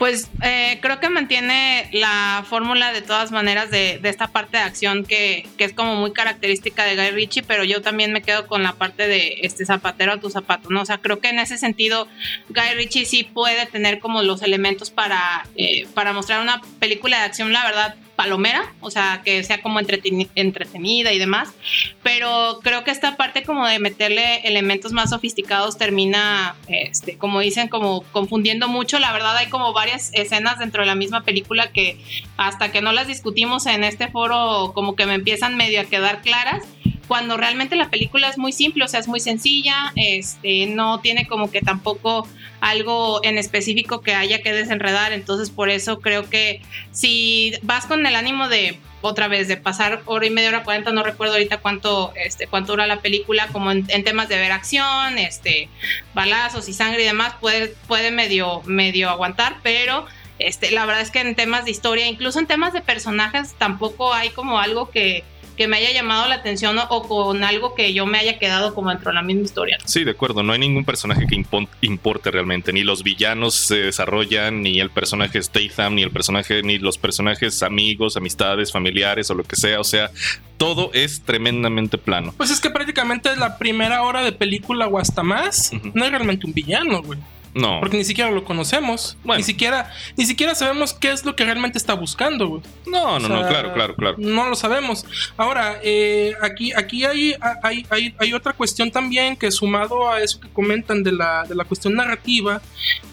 Pues eh, creo que mantiene la fórmula de todas maneras de, de esta parte de acción que, que es como muy característica de Guy Ritchie, pero yo también me quedo con la parte de este zapatero a tu zapato, ¿no? O sea, creo que en ese sentido Guy Ritchie sí puede tener como los elementos para, eh, para mostrar una película de acción, la verdad, palomera, o sea, que sea como entreteni- entretenida y demás, pero creo que esta parte como de meterle elementos más sofisticados termina, este, como dicen, como confundiendo mucho. La verdad hay como varias escenas dentro de la misma película que hasta que no las discutimos en este foro como que me empiezan medio a quedar claras. Cuando realmente la película es muy simple, o sea, es muy sencilla, este, no tiene como que tampoco algo en específico que haya que desenredar, entonces por eso creo que si vas con el ánimo de otra vez de pasar hora y media hora 40 no recuerdo ahorita cuánto este cuánto dura la película como en, temas de ver acción este balazos y sangre y demás puede puede medio medio aguantar pero este la verdad es que en temas de historia incluso en temas de personajes tampoco hay como algo que que me haya llamado la atención o, o con algo que yo me haya quedado como dentro de la misma historia ¿no? Sí, de acuerdo. No hay ningún personaje que impon- importe realmente. Ni los villanos se desarrollan, ni el personaje Statham, ni el personaje, ni los personajes amigos, amistades, familiares o lo que sea. O sea, todo es tremendamente plano. Pues es que prácticamente la primera hora de película o hasta más no es realmente un villano, güey. No. Porque ni siquiera lo conocemos. Bueno. Ni siquiera, ni siquiera sabemos qué es lo que realmente está buscando, güey. No, no, O no, claro, claro, claro. No lo sabemos. Ahora, eh, aquí, aquí hay, hay, hay, hay otra cuestión también que sumado a eso que comentan de la, de la cuestión narrativa,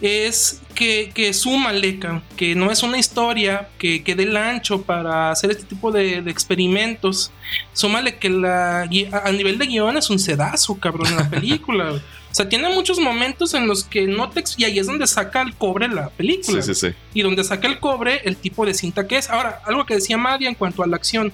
es que, que ca- que no es una historia que, que dé el ancho para hacer este tipo de, de experimentos. Súmale que la, a nivel de guion es un sedazo, cabrón, en la película. O sea, tiene muchos momentos en los que no te... Y ahí es donde saca el cobre la película Sí, sí, sí. y donde saca el cobre el tipo de cinta que es. Ahora, algo que decía Madia en cuanto a la acción.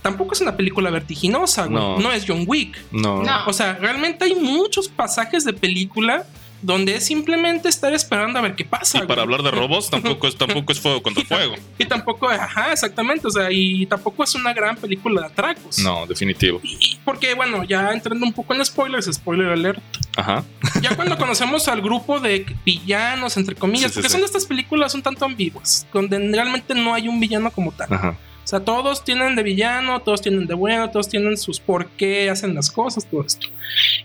Tampoco es una película vertiginosa, güey. No. No. es John Wick. No. No. O sea, realmente hay muchos pasajes de película donde es simplemente estar esperando a ver qué pasa. Y para hablar de robos, tampoco es, tampoco es fuego contra <laughs> fuego. Y tampoco, ajá, exactamente. O sea, y tampoco es una gran película de atracos. No, definitivo. Y, y porque, bueno, ya entrando un poco en spoilers, spoiler alert. Ajá. Ya cuando conocemos al grupo de villanos, entre comillas, Sí, sí, porque sí. son de estas películas un tanto ambiguas, donde realmente no hay un villano como tal. Ajá. O sea, todos tienen de villano, todos tienen de bueno, todos tienen sus por qué hacen las cosas, todo esto.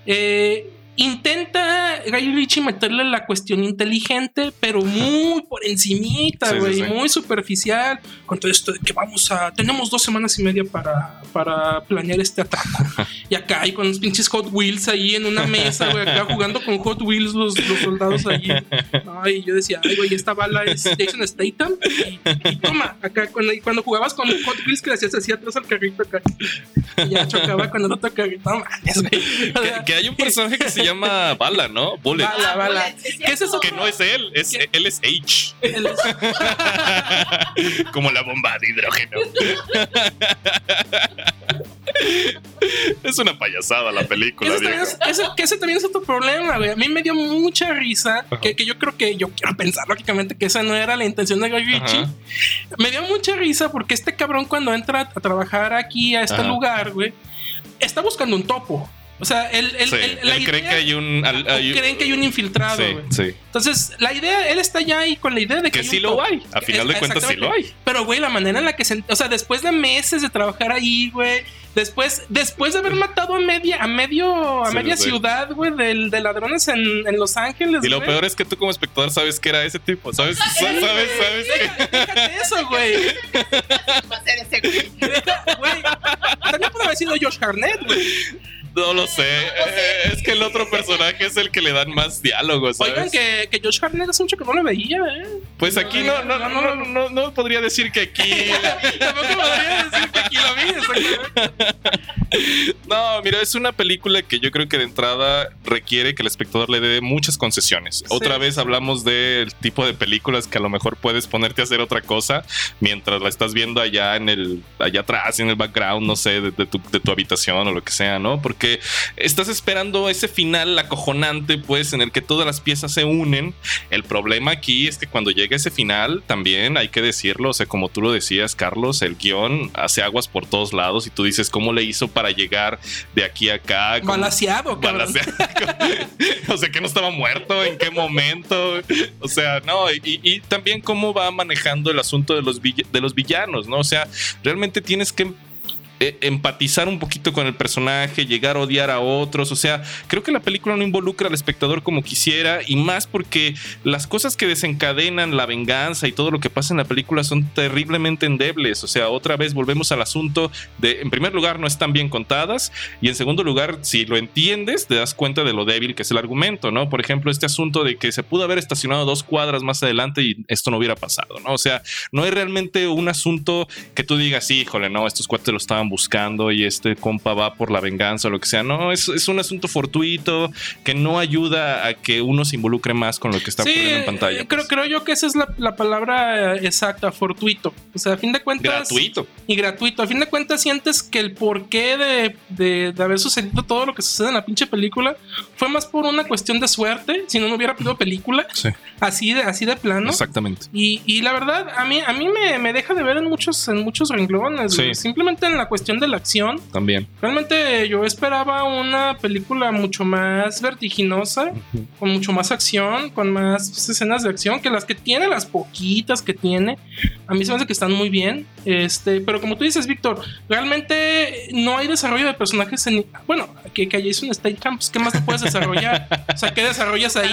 Eh, intenta Guy Ritchie meterle la cuestión inteligente, pero muy por encimita, Sí, sí, güey, sí. muy superficial, con todo esto de que vamos a, tenemos dos semanas y media para, para planear este ataque. y acá hay con los pinches Hot Wheels ahí en una mesa, güey, acá jugando con Hot Wheels los, los soldados allí. Ay, yo decía, ay, güey, esta bala es Jason Statham. Y, y toma, acá cuando, cuando jugabas con Hot Wheels que le hacías así atrás al carrito acá. Y ya chocaba con el otro carrito. No mames, güey. O Que, sea, que hay un personaje que se llama Bala, ¿no? Bullet. Bala, bala. ¿Qué es eso? Que no es él, es, ¿Qué? él es H. <laughs> Como la bomba de hidrógeno. <laughs> es una payasada la película, Ese también, es, ese- que ese también es otro problema, güey. A mí me dio mucha risa, que, que yo creo que yo quiero pensar lógicamente que esa no era la intención de Guy Ritchie. Ajá. Me dio mucha risa porque este cabrón cuando entra a trabajar aquí a este Ajá. lugar, güey, está buscando un topo. O sea, él, él- Sí, él- la él cree idea- que hay un. al- o hay un- creen que hay un infiltrado, Sí, güey. sí. Entonces, la idea, él está ya ahí con la idea de que, Que sí un lo hay. A final de cuentas, sí lo hay. Pero, güey, la manera en la que se. O sea, después de meses de trabajar ahí, güey. Después, después de haber matado a media, a medio, a Sí, media sí. ciudad, güey, del- de, ladrones en, en Los Ángeles. Y lo peor es que tú, como espectador, sabes que era ese tipo. ¿Sabes? ¿Sabes? ¿Sabes? ¿Sabes? Deja- Déjate eso, güey. Va a ser ese güey. Deja- güey. También puede haber sido Josh Harnett, güey. No lo sé. Eh, Es que el otro personaje es el que le dan más diálogos. ¿sabes? Oigan, que, que Josh Hartnett hace mucho que no lo veía, ¿eh? Pues aquí no, no, no, no, no, no podría decir que aquí. <laughs> Tampoco podría decir que aquí lo vi. No, mira, es una película que yo creo que de entrada requiere que el espectador le dé muchas concesiones. Otra vez hablamos del tipo de películas que a lo mejor puedes ponerte a hacer otra cosa mientras la estás viendo allá en el, allá atrás, en el background, no sé, de, de tu, de tu habitación o lo que sea, ¿no? Porque estás esperando ese final acojonante, pues, en el que todas las piezas se unen. El problema aquí es que cuando llega ese final, también hay que decirlo, o sea, como tú lo decías, Carlos, el guion hace aguas por todos lados y tú dices cómo le hizo para llegar de aquí a acá. ¿Cómo- Balaseado, cabrón. <laughs> O sea, que no estaba muerto, en qué momento. O sea, no, y, y también cómo va manejando el asunto de los, de los villanos, ¿no? O sea, realmente tienes que eh, empatizar un poquito con el personaje, llegar a odiar a otros. O sea, creo que la película no involucra al espectador como quisiera y más porque las cosas que desencadenan la venganza y todo lo que pasa en la película son terriblemente endebles. O sea, otra vez volvemos al asunto de, en primer lugar, no están bien contadas y en segundo lugar, si lo entiendes, te das cuenta de lo débil que es el argumento, ¿no? Por ejemplo, este asunto de que se pudo haber estacionado dos cuadras más adelante y esto no hubiera pasado, ¿no? O sea, no es realmente un asunto que tú digas, sí, híjole, no, estos cuates lo estaban buscando y este compa va por la venganza o lo que sea. No, es, es un asunto fortuito que no ayuda a que uno se involucre más con lo que está Sí, ocurriendo en pantalla. eh, creo, pues. creo yo que esa es la, la palabra eh, exacta, fortuito. O sea, a fin de cuentas. Gratuito. Y gratuito. A fin de cuentas, sientes que el porqué de, de, de haber sucedido todo lo que sucede en la pinche película fue más por una cuestión de suerte. Si no, no hubiera pedido película. Sí. Así de, así de plano. Exactamente. Y, y la verdad, a mí, a mí me, me deja de ver en muchos, en muchos renglones. Sí. Simplemente en la cuestión de la acción. También. Realmente yo esperaba una película mucho más vertiginosa, con mucho más acción, con más pues, escenas de acción que las que tiene, las poquitas que tiene. A mí se me hace que están muy bien. Este, pero como tú dices, Víctor, realmente no hay desarrollo de personajes en. Bueno, que, que Jason Statham, pues, ¿qué más te puedes desarrollar? <laughs> O sea, ¿qué desarrollas ahí?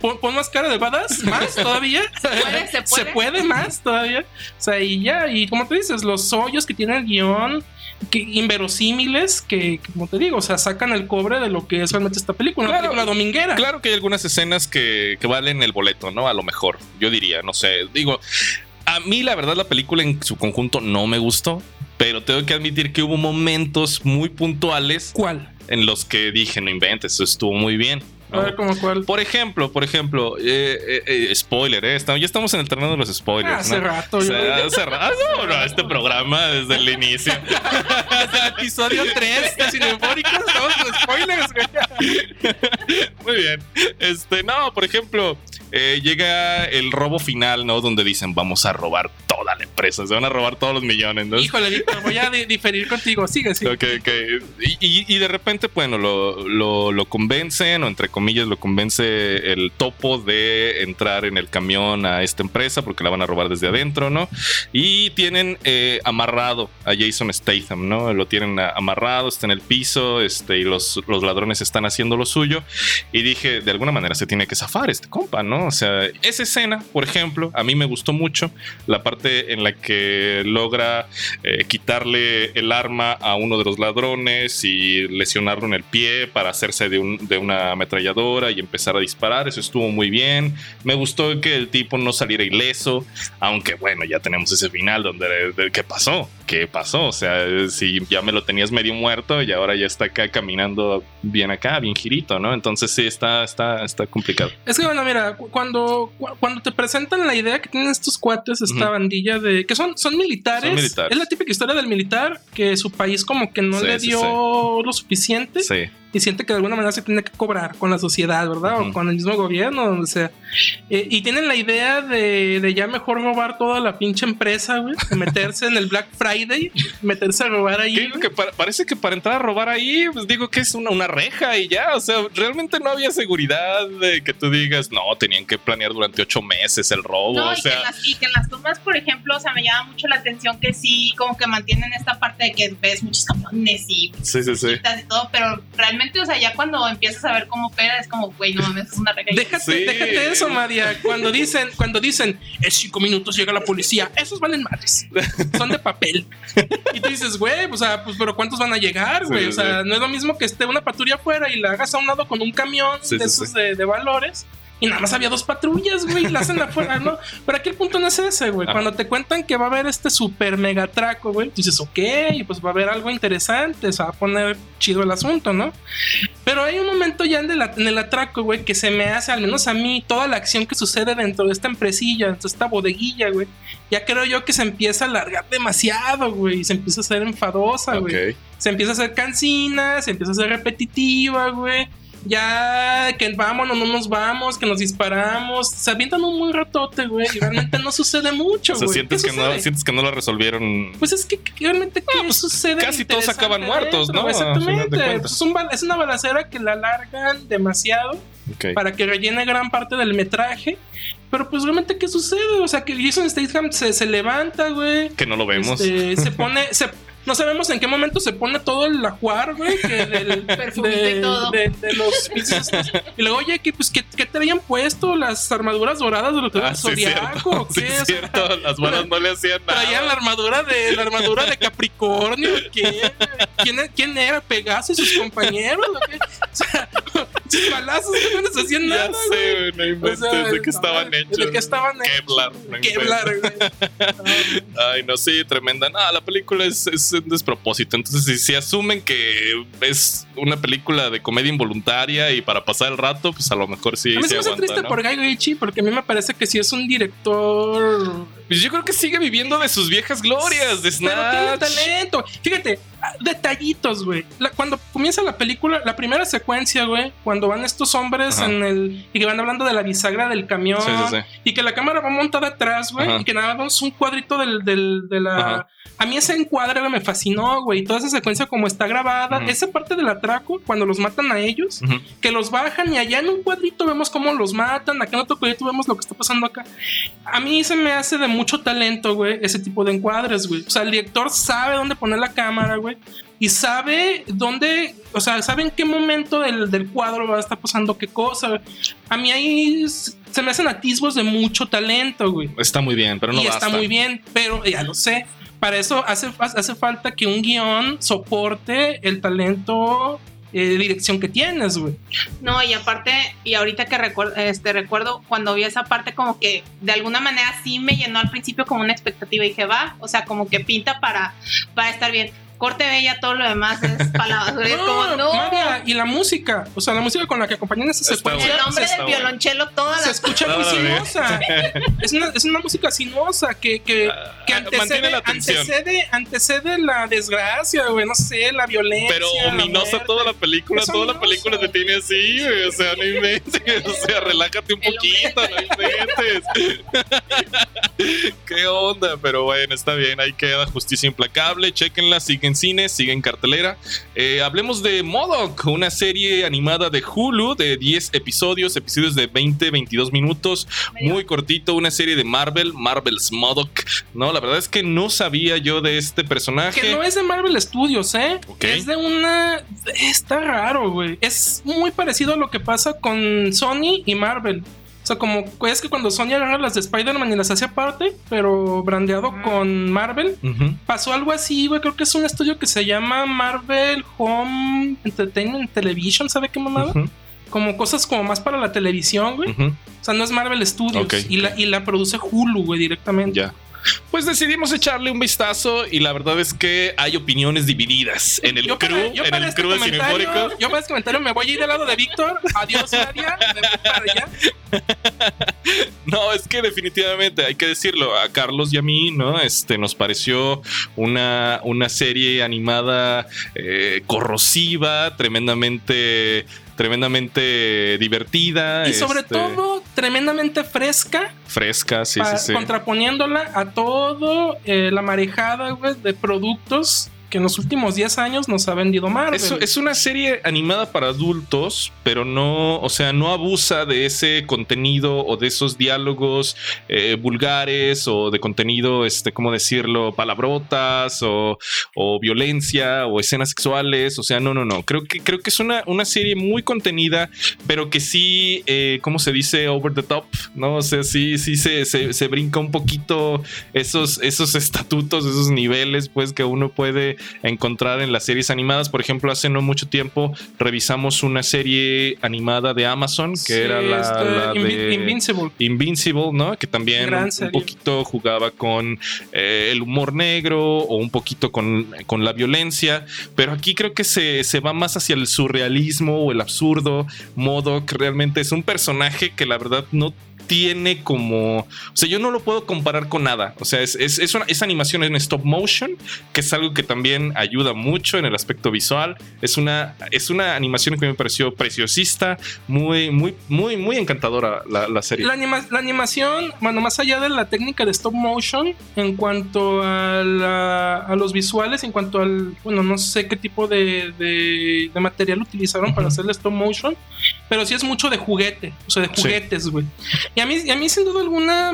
Pon, pon más cara de badass, más todavía. <laughs> puede, se <laughs> puede. más todavía. O sea, y ya, y como te dices, los hoyos que tiene el guion, que inverosímiles, que, que, como te digo, o sea, sacan el cobre de lo que es realmente esta película, una Claro. película dominguera. Claro que hay algunas escenas que, que valen el boleto, ¿no? A lo mejor, yo diría, no sé. Digo, a mí la verdad la película en su conjunto no me gustó, pero tengo que admitir que hubo momentos muy puntuales ¿Cuál? en los que dije, no inventes, eso estuvo muy bien. A ver, ¿cómo cuál? Por ejemplo, por ejemplo, eh, eh, eh, spoiler, eh, estamos- ya estamos en el terreno de los spoilers. Ah, hace ¿no? rato, O yo- sea, hace rato, no, no, este programa desde el inicio. <laughs> Desde el episodio 3 de Cinefóricos, estamos con spoilers, güey. <laughs> Muy bien. Este, no, por ejemplo, eh, llega el robo final, ¿no? Donde dicen, vamos a robar toda la empresa, se van a robar todos los millones, ¿no? Híjole, Víctor, voy a di- diferir contigo. Sigue, sigue. Ok, ok. Y, y- y de repente, bueno, lo, lo, lo convencen, o entre comillas, lo convence el topo de entrar en el camión a esta empresa porque la van a robar desde adentro, ¿no? Y tienen eh, amarrado a Jason Statham, ¿no? Lo tienen amarrado, está en el piso, este, y los, los ladrones están haciendo lo suyo. Y dije, de alguna manera se tiene que zafar este compa, ¿no? O sea, esa escena, por ejemplo, a mí me gustó mucho la parte en la que logra eh, quitarle el arma a uno de los ladrones y lesionarlo en el pie para hacerse de, un- de una ametralladora y empezar a disparar. Eso estuvo muy bien. Me gustó que el tipo no saliera ileso, aunque bueno, ya tenemos ese final donde de- ¿qué pasó? ¿Qué pasó? O sea, si ya me lo tenías medio muerto y ahora ya está acá caminando bien acá, bien girito, ¿no? Entonces sí, está, está, está complicado. Es que bueno, mira, cu- cuando, cu- cuando te presentan la idea que tienen estos cuates, esta bandilla de que son, son militares, Son militares. es la típica historia del militar que su país como que no Sí, le sí, dio lo suficiente Sí. Y siente que de alguna manera se tiene que cobrar con la sociedad, ¿verdad? Ujú. O con el mismo gobierno, donde sea. Eh, y tienen la idea de, de ya mejor robar toda la pinche empresa, güey, de meterse en el Black Friday, meterse a robar ahí. Que, pa- parece que para entrar a robar ahí, pues digo que es una, una reja y ya. O sea, realmente no había seguridad de que tú digas, no, tenían que planear durante ocho meses el robo. No, o y, que en sea, las, y que en las tomas, por ejemplo, o sea, me llama mucho la atención que sí, como que mantienen esta parte de que ves muchos camiones y sí, sí, sí. y todo, pero realmente realmente, o sea, ya cuando empiezas a ver cómo pega, es como, güey, no mames, es una recaída. Déjate, Sí. déjate eso, María. Cuando dicen, cuando dicen, en cinco minutos llega la policía, esos valen madres. Son de papel. Y tú dices, güey, o sea, pues, pero ¿cuántos van a llegar, güey? Sí, o sea, sí. no es lo mismo que esté una patrulla afuera y la hagas a un lado con un camión Sí, de sí, esos sí. De, de valores. Y nada más había dos patrullas, güey, y la hacen afuera, ¿no? Pero aquí el punto no es ese, güey. Ajá. Cuando te cuentan que va a haber este super mega atraco, güey, tú dices, ok, pues va a haber algo interesante, se va a poner chido el asunto, ¿no? Pero hay un momento ya en el, en el atraco, güey, que se me hace, al menos a mí, toda la acción que sucede dentro de esta empresilla, dentro de esta bodeguilla, güey. Ya creo yo que se empieza a alargar demasiado, güey. Y se empieza a hacer enfadosa, güey. Se empieza a hacer cansina, se empieza a hacer repetitiva, güey. Ya que vámonos, no nos vamos, que nos disparamos. Se avientan un muy ratote, güey. Y realmente no sucede mucho, <laughs> O sea, güey. sientes ¿Qué que, no, sucede? sientes que no lo resolvieron. Pues es que que realmente ¿qué sucede? pues, casi todos acaban muertos, dentro? ¿no? Exactamente. Pues es, un bal- es una balacera que la alargan demasiado para que rellene gran parte del metraje. Pero pues realmente ¿qué sucede? O sea, que Jason Statham se, se levanta, güey. Que no lo vemos. Este, se <laughs> pone, se, no sabemos en qué momento se pone todo el ajuar, güey, que del <laughs> Perfumito de, y todo. de- de los estos. Y luego, oye, que pues que, que traían puesto las armaduras doradas de los Ah, sí, zodiaco, cierto. ¿o Sí, qué? O sea, cierto. Las balas no le hacían nada. Traían la armadura de la armadura de Capricornio. ¿Qué? ¿Quién, quién era? ¿Pegaso y sus compañeros? ¿o qué? O sea, sus balazos no les hacían Ya nada. sé, güey, no O inventes sea, de no, estaban hechos. ¿De qué estaban hechos? Kevlar. no. Kevlar, <laughs> güey. Ay, no, sí, tremenda. No, la película es, es un despropósito. Entonces, si, si asumen que es una película de comedia involuntaria y para pasar el rato, pues a lo mejor sí, A mí se me hace aguanta, triste ¿no? por Guy Ritchie porque a mí me parece que sí es un director. Pues yo creo que sigue viviendo de sus viejas glorias, de Pero tiene Snatch. talento. Fíjate, ah, detallitos, güey. Cuando comienza la película, la primera secuencia, güey, cuando van estos hombres Ajá. en el. y que van hablando de la bisagra del camión. Sí, sí, sí. Y que la cámara va montada atrás, güey. Y que nada más un cuadrito del, del- de la. Ajá. A mí ese encuadre güey, me fascinó, güey. Toda esa secuencia como está grabada. Esa parte del atraco, cuando los matan a ellos, que los bajan y allá en un cuadrito vemos cómo los matan. Acá en otro cuadrito vemos lo que está pasando acá. A mí se me hace de mucho talento, güey, ese tipo de encuadres, güey. O sea, el director sabe dónde poner la cámara, güey. Y sabe dónde, o sea, sabe en qué momento del, del cuadro va a estar pasando qué cosa. güey. A mí ahí se me hacen atisbos de mucho talento, güey Está muy bien, pero no y basta. está muy bien, pero ya lo sé. Para eso hace, hace falta que un guion soporte el talento eh, dirección que tienes, güey. No, y aparte, y ahorita que recuerdo, este, recuerdo cuando vi esa parte, como que de alguna manera sí me llenó al principio como una expectativa. Y dije, va, o sea, como que pinta para, para estar bien. Corte bella, todo lo demás es <laughs> palabras. es como, no. Y la música, o sea, la música con la que acompañan esa secuencia El nombre se, del violonchelo, todas se las escucha muy Ah, sinuosa. <laughs> es, una, es una música sinuosa que, que, que Ah, antecede, la antecede, antecede la desgracia, güey, no sé, la violencia. Pero la ominosa muerte. toda la película, toda la película te tiene así, güey. O sea, no inventes. <laughs> O sea, relájate un El poquito, no inventes. ¿Qué onda? Pero bueno, está bien. Ahí queda Justicia Implacable. Chequenla, sigue en cine, sigue en cartelera. Eh, hablemos de Modoc, una serie animada de Hulu de 10 episodios, episodios de 20, 22 minutos. Muy cortito, una serie de Marvel, Marvel's Modoc. No, la verdad es que no sabía yo de este personaje. Que no es de Marvel Studios, ¿eh? Ok. Es de una. Está raro, güey. Es muy parecido a lo que pasa con Sony y Marvel. O sea, como es que cuando Sony agarra las de Spider-Man y las hace aparte, pero brandeado con Marvel, pasó algo así, güey. Creo que es un estudio que se llama Marvel Home Entertainment Television, ¿sabe qué mamada? Ujú, Como cosas como más para la televisión, güey. O sea, no es Marvel Studios. Y, La, y la produce Hulu, güey, directamente. Ya. Pues decidimos echarle un vistazo y la verdad es que hay opiniones divididas en el Yo crew, para- yo en el este crew Cinefórico. Yo para este comentario me voy a ir del lado de Víctor. Adiós, Nadia. Me voy para allá. No, es que definitivamente hay que decirlo. A Carlos y a mí, ¿no? Este nos pareció una, una serie animada eh, corrosiva, tremendamente, tremendamente divertida. Y sobre este, todo, tremendamente fresca. fresca, sí, sí, sí. Contraponiéndola a todo eh, la marejada, güey, de productos que en los últimos 10 años nos ha vendido Marvel. Es, es una serie animada para adultos, pero no, o sea, no abusa de ese contenido o de esos diálogos eh, vulgares o de contenido, este, ¿cómo decirlo? Palabrotas o, o violencia o escenas sexuales. O sea, no, no, no. Creo que, creo que es una, una serie muy contenida, pero que sí, eh, ¿cómo se dice? Over the top, ¿no? O sea, sí, sí se, se, se brinca un poquito esos, esos estatutos, esos niveles, pues, que uno puede encontrar en las series animadas. Por ejemplo, hace no mucho tiempo revisamos una serie animada de Amazon que Sí, era la, este, la Invi- de Invincible. Invincible, ¿no? Que también un, poquito jugaba con eh, el humor negro o un poquito con, con la violencia, pero aquí creo que se, se va más hacia el surrealismo o el absurdo. Modoc realmente es un personaje que la verdad no tiene como. O sea, yo no lo puedo comparar con nada. O sea, es, es, es una, es animación en stop motion, que es algo que también ayuda mucho en el aspecto visual. Es una, es una animación que me pareció preciosista, muy, muy, muy, muy encantadora la, la serie. La, anima- la animación, bueno, más allá de la técnica de stop motion, en cuanto a, la- a los visuales, en cuanto al, bueno, no sé qué tipo de, de- de material utilizaron para hacer el stop motion, pero sí es mucho de juguete, o sea, de juguetes, güey. Y a mí, y a mí sin duda alguna,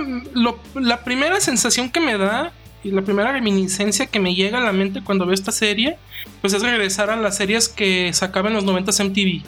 la primera sensación que me da y la primera reminiscencia que me llega a la mente cuando veo esta serie, pues es regresar a las series que sacaban en los 90 MTV.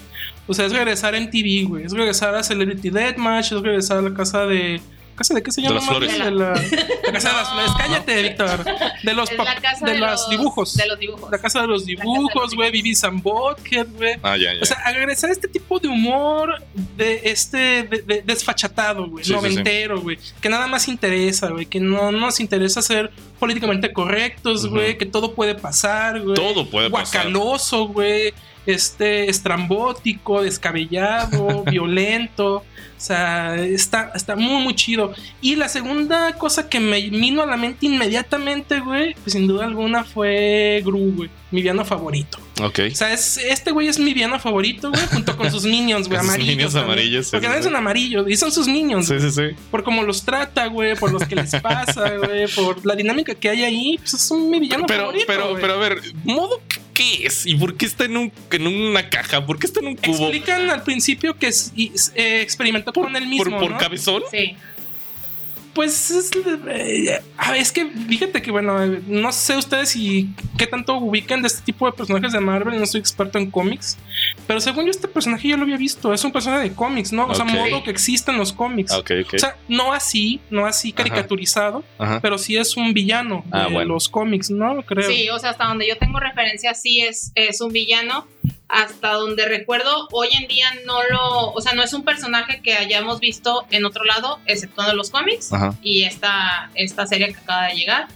O sea, es regresar a MTV, güey. Es regresar a Celebrity Deathmatch, es regresar a la casa de. ¿Casa de qué se De llama? las flores. De la, la casa de las flores. Cállate, Víctor. De los, casa de de, los, dibujos. De los dibujos. La casa de los dibujos, güey. Vivi Sambothead, güey. Ah, ya, ya. O sea, a regresar a este tipo de humor de este de- de- desfachatado, güey, Sí, noventero, güey, que nada más interesa, güey, que no nos interesa ser políticamente correctos, güey, que todo puede pasar, güey. Todo puede pasar. Guacaloso, güey, este estrambótico, descabellado, <laughs> violento. O sea, está, está muy, muy chido. Y la segunda cosa que me vino a la mente inmediatamente, güey, pues sin duda alguna fue Gru, güey, mi villano favorito. Ok. O sea, es- este güey es mi villano favorito, güey, junto con sus minions, güey, <laughs> amarillos. minions amarillos, sí, Porque sí, no sí. son amarillos, y son sus minions. Sí, sí, sí. Por cómo los trata, güey, por los que les pasa, güey, por la dinámica que hay ahí, pues es un mi villano Pero, favorito. pero, pero a ver, ¿modo qué es? ¿Y por qué está en, un, en una caja? ¿Por qué está en un cubo? Explican al principio que es- y- eh, experimentó con él mismo. ¿Por, por ¿no? cabezón? Sí. Pues es, eh, ah, es que fíjate que, bueno, no sé ustedes si qué tanto ubican de este tipo de personajes de Marvel, no soy experto en cómics, pero según yo este personaje ya lo había visto, es un personaje de cómics, ¿no? O sea, Ok. modo que existe en los cómics. Ah, Ok, ok. O sea, no así, no así caricaturizado, Ajá. pero sí es un villano Ah, de bueno. los cómics, ¿no? Creo. Sí, o sea, hasta donde yo tengo referencia, sí es, es un villano. Hasta donde recuerdo, hoy en día no lo. O sea, no es un personaje que hayamos visto en otro lado, exceptuando los cómics Ajá. y esta, esta serie que acaba de llegar.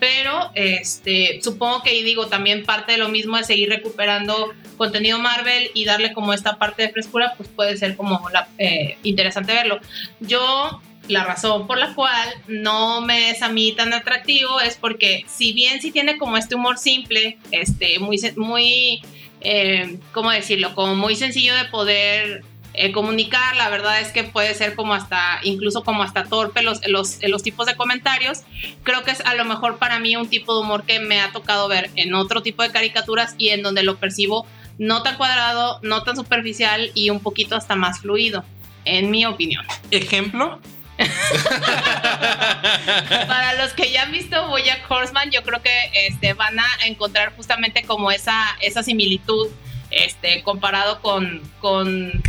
Pero este, supongo que, y digo, también parte de lo mismo de seguir recuperando contenido Marvel y darle como esta parte de frescura, pues puede ser como la, eh, interesante verlo. Yo, la razón por la cual no me es a mí tan atractivo es porque, si bien sí tiene como este humor simple, este, muy, muy, eh, ¿cómo decirlo? Como muy sencillo de poder eh, comunicar, la verdad es que puede ser como hasta, incluso como hasta torpe los, los, los tipos de comentarios. Creo que es a lo mejor para mí un tipo de humor que me ha tocado ver en otro tipo de caricaturas y en donde lo percibo no tan cuadrado, no tan superficial y un poquito hasta más fluido, en mi opinión. Ejemplo, <laughs> <laughs> Para los que ya han visto Bojack Horseman, yo creo que este, van a encontrar justamente como esa, esa similitud este, comparado con, con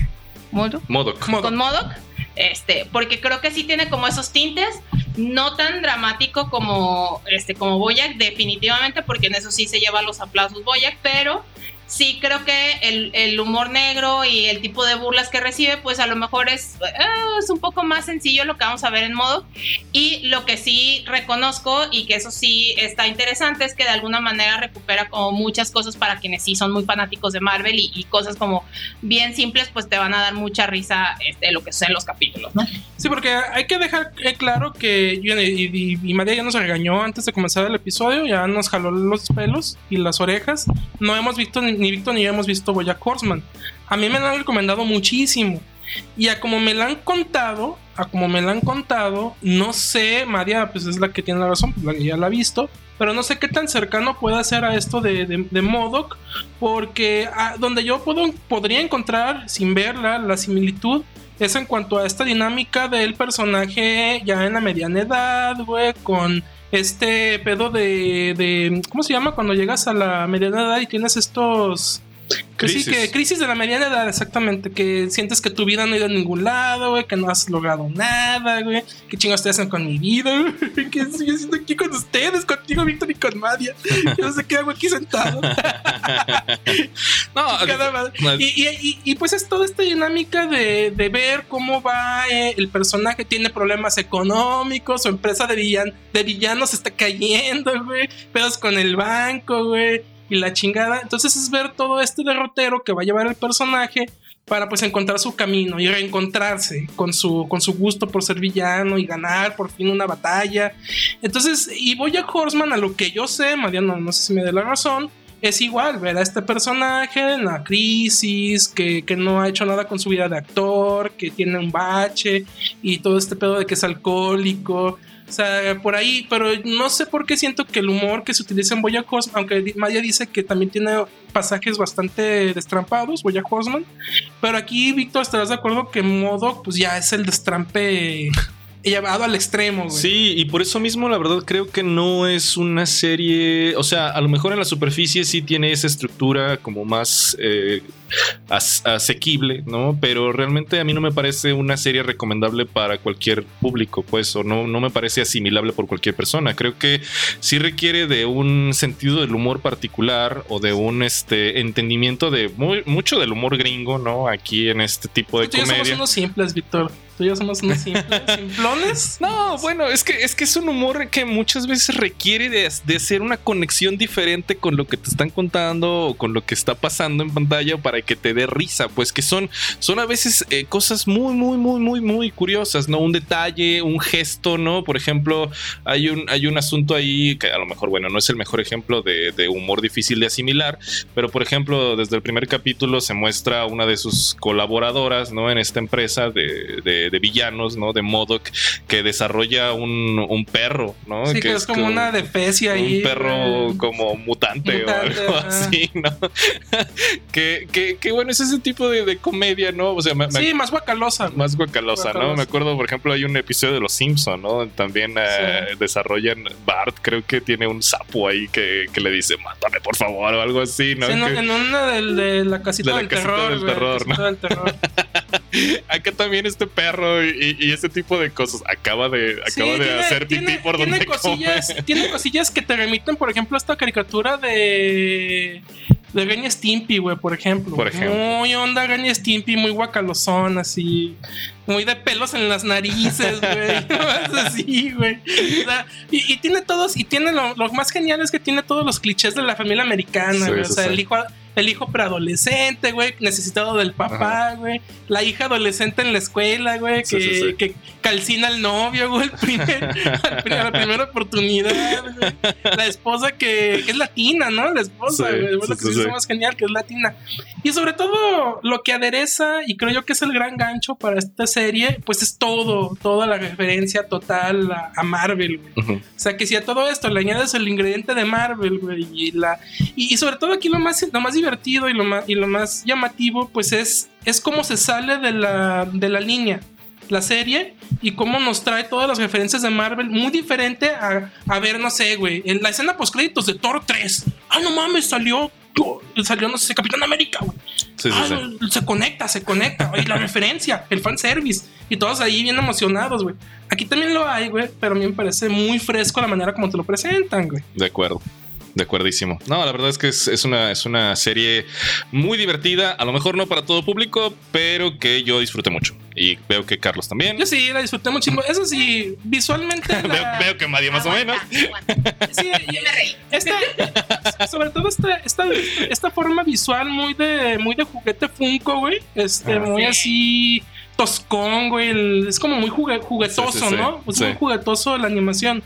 ¿Modoc? Con Modoc, este, porque creo que sí tiene como esos tintes, no tan dramático como, este, como Boyac, definitivamente, porque en eso sí se lleva los aplausos Boyac, pero sí creo que el, el humor negro y el tipo de burlas que recibe, pues a lo mejor es, eh, es un poco más sencillo lo que vamos a ver en Modoc. Y lo que sí reconozco y que eso sí está interesante es que de alguna manera recupera como muchas cosas para quienes sí son muy fanáticos de Marvel y, y cosas como bien simples, pues te van a dar mucha risa este, lo que son los capítulos, ¿no? Sí, porque hay que dejar claro que y, y- y María ya nos regañó antes de comenzar el episodio, ya nos jaló los pelos y las orejas. No hemos visto, ni Víctor ni yo hemos visto Boya Horseman. A mí me lo han recomendado muchísimo. Y a como me la han contado, a como me la han contado, no sé, María, pues es la que tiene la razón, pues la que ya la ha visto. Pero no sé qué tan cercano pueda ser a esto de, de, Modoc, porque ah, donde yo puedo, podría encontrar, sin verla, la similitud, es en cuanto a esta dinámica del personaje ya en la mediana edad, güey, con este pedo de, de. ¿Cómo se llama? Cuando llegas a la mediana edad y tienes estos. Que sí, Crisis. que crisis de la mediana edad, exactamente. Que sientes que tu vida no ha ido a ningún lado, güey, que no has logrado nada, güey. ¿Qué chingados te hacen con mi vida, <laughs> güey? ¿Qué estoy haciendo aquí con ustedes, contigo, Víctor, y con Madia? <laughs> Yo no sé qué hago aquí sentado. <laughs> No, y, y- y- y, pues es toda esta dinámica de, de ver cómo va eh, el personaje, tiene problemas económicos, su empresa de, villan, de villanos está cayendo, güey, pedos con el banco, güey, y la chingada. Entonces es ver todo este derrotero que va a llevar el personaje para pues encontrar su camino y reencontrarse con su, con su gusto por ser villano y ganar por fin una batalla. Entonces, y voy a Horseman a lo que yo sé, Mariano, no sé si me dé la razón, es igual ver a este personaje en la crisis, que, que no ha hecho nada con su vida de actor, que tiene un bache y todo este pedo de que es alcohólico. O sea, por ahí, pero no sé por qué siento que el humor que se utiliza en Boya Horseman, aunque Maya dice que también tiene pasajes bastante destrampados, Boya Horseman, pero aquí, Víctor, estarás de acuerdo que Modo, pues ya es el destrampe llevado al extremo, güey. Sí, y por eso mismo la verdad creo que no es una serie, o sea, a lo mejor en la superficie sí tiene esa estructura como más eh, as- asequible, ¿no? Pero realmente a mí no me parece una serie recomendable para cualquier público, pues, o no, no me parece asimilable por cualquier persona. Creo que sí requiere de un sentido del humor particular o de un este entendimiento de muy, mucho del humor gringo, ¿no? Aquí en este tipo de Tú yo somos comedia. unos simples, Víctor. Tú y yo somos unos <laughs> simples, simplones. No, bueno, es que, es que es un humor que muchas veces requiere de, de hacer una conexión diferente con lo que te están contando o con lo que está pasando en pantalla para que te dé risa. Pues que son, son a veces eh, cosas muy, muy, muy, muy, muy curiosas, ¿no? Un detalle, un gesto, ¿no? Por ejemplo, hay un, hay un asunto ahí que a lo mejor, bueno, no es el mejor ejemplo de, de humor difícil de asimilar, pero por ejemplo, desde el primer capítulo se muestra una de sus colaboradoras, ¿no? En esta empresa de, de- de villanos, ¿no? De Modoc, que desarrolla un, un perro, ¿no? Sí, que, es como una defecia ahí. un perro como mutante, Mutante, o algo así, ¿no? <laughs> que, que, que bueno, es ese tipo de, de comedia, ¿no? O sea, me- me- Sí, más guacalosa. más guacalosa, ¿no? Me acuerdo, por ejemplo, hay un episodio de Los Simpson, ¿no? También eh, desarrollan Bart, creo que tiene un sapo ahí que, que le dice, mátame por favor, o algo así, ¿no? Sí, en, una del- de, la casita De la del casita terror. del terror, casita del terror. <laughs> Acá también este perro y, y ese tipo de cosas acaba de, Sí, acaba de tiene- hacer pipí tiene- por tiene donde cosillas, come. <laughs> Tiene cosillas que te remiten, por ejemplo, a esta caricatura de. De Ren y Stimpy, güey, por ejemplo. Por ejemplo. Muy onda Ren y Stimpy, muy guacalosón, así. Muy de pelos en las narices, güey. <laughs> <laughs> Así, güey. O sea, y, y tiene todos, y tiene lo, lo más genial es que tiene todos los clichés de la familia americana, Sí, güey. O sea, sí. el hijo, el hijo preadolescente, güey, necesitado del papá, güey. La hija adolescente en la escuela, güey, que, Sí, sí, sí. que calcina al novio, güey, el primer, <laughs> a la primera oportunidad, güey. La esposa que, que es latina, ¿no? La esposa, güey. es lo que se hizo más genial, que es latina. Y sobre todo, lo que adereza, y creo yo que es el gran gancho para esta serie, pues es todo, toda la referencia total a, a Marvel, güey. Ujú. O sea, que si a todo esto le añades el ingrediente de Marvel, güey, y, la, y, y sobre todo aquí lo más, lo más divertido y lo más, y lo más llamativo, pues es, es cómo se sale de la, de la línea la serie y cómo nos trae todas las referencias de Marvel muy diferente a, a ver, no sé, güey, en la escena post créditos de Thor 3. Ah, no mames, salió, salió, no sé, Capitán América, güey. Sí, sí, Ah, sí. se conecta, se conecta. Y la referencia, el fanservice. Y todos ahí bien emocionados, güey. Aquí también lo hay, güey. Pero a mí me parece muy fresco la manera como te lo presentan, güey. De acuerdo. De acuerdísimo. No, la verdad es que es, es una, es una serie muy divertida. A lo mejor no para todo público, pero que yo disfruté mucho. Y veo que Carlos también. Yo sí, la disfruté mucho. Eso sí, visualmente. <laughs> Veo, la- veo que María más o menos. Aguanta, aguanta. <laughs> Sí, Yo me reí. <laughs> esta, sobre todo esta, esta, esta forma visual muy de, muy de juguete Funko, güey. Este, Ah. muy Sí. así toscón, güey. el- es como muy jugue- juguetoso, Sí, sí, sí. ¿no? Es Sí. muy juguetoso la animación.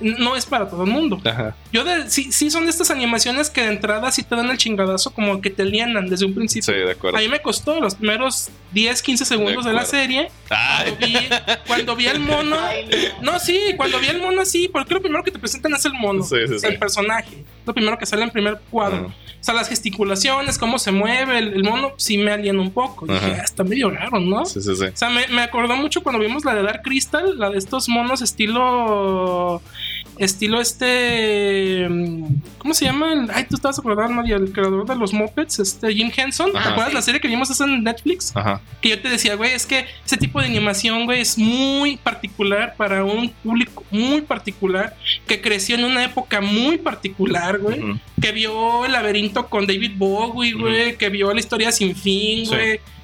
No es para todo el mundo. Ajá. Yo de, sí, sí son de estas animaciones que de entrada sí te dan el chingadazo, como que te alienan desde un Sí, principio. de acuerdo. A mí me costó los primeros 10, 15 segundos de, la serie. Ay, Cuando vi, cuando vi al mono. <laughs> No, sí, cuando vi al mono así, porque lo primero que te presentan es el mono. Sí, sí, sí. El personaje. Lo primero que sale en primer cuadro. O sea, las gesticulaciones, cómo se mueve el, el mono, sí me aliena un poco. Dije. "Ah, está medio raro, ¿no? sí, sí, sí. O sea, me, me acordó mucho cuando vimos la de Dark Crystal, la de estos monos estilo. Estilo este. mm, ¿Cómo se llama? El- ay, tú estabas acordando, María, el creador de los Muppets, este Jim Henson. ¿Te acuerdas la serie que vimos esa en Netflix? Ajá. Que yo te decía, güey, es que ese tipo de animación, güey, es muy particular para un público muy particular que creció en una época muy particular, güey que vio el laberinto con David Bowie, güey, que vio la historia sin fin, Sí.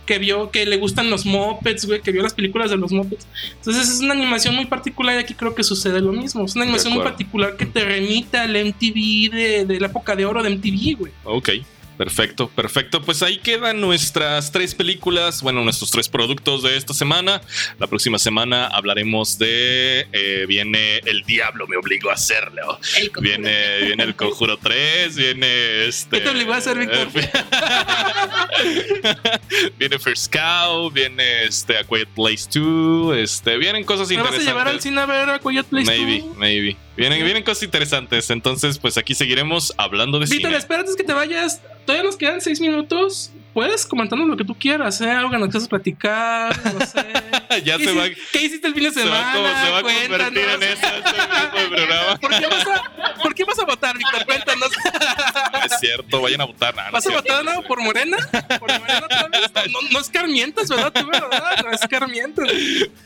Que vio que le gustan los Muppets, güey, que vio las películas de los Muppets. Entonces es una animación muy particular y aquí creo que sucede lo mismo. Es una animación muy particular que te remite al MTV de, de la época de oro de MTV, güey. Ok. Perfecto, perfecto. Pues ahí quedan nuestras tres películas, bueno, nuestros tres productos de esta semana. La próxima semana hablaremos de eh, viene El Diablo me obligó a hacerlo. El. Viene, viene el Conjuro 3, viene este. ¿Qué te obligó a hacer, Víctor? <laughs> viene First Cow, viene este A Quiet Place 2, este, vienen cosas ¿Me vas a interesantes. llevar al cine a ver a Quiet Place Maybe, 2? maybe. Vienen, vienen cosas interesantes. Entonces, pues aquí seguiremos hablando de Víctor, cine. espérate es que te vayas. Todavía nos quedan seis minutos. Puedes comentarnos lo que tú quieras, ¿eh? Algo que nos quieras platicar, no sé. <laughs> ya ¿Qué se va, ¿Qué hiciste el fin de se va, semana? se va a convertir en eso este programa. ¿Por qué, vas a, ¿Por qué vas a votar, Víctor? Cuéntanos. No es cierto, vayan a votar. No ¿Vas a votar no, por Morena? ¿Por Morena otra vez? No, no escarmientas, ¿verdad? Tú, ¿verdad? No escarmientas.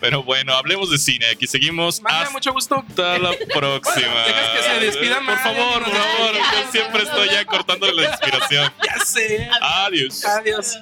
Pero bueno, hablemos de cine. Aquí seguimos. Hasta mucho gusto. la próxima. Dejas que se despida Por favor, por favor. Yo siempre estoy ya cortándole la inspiración. Ya sé. Adiós. Adiós.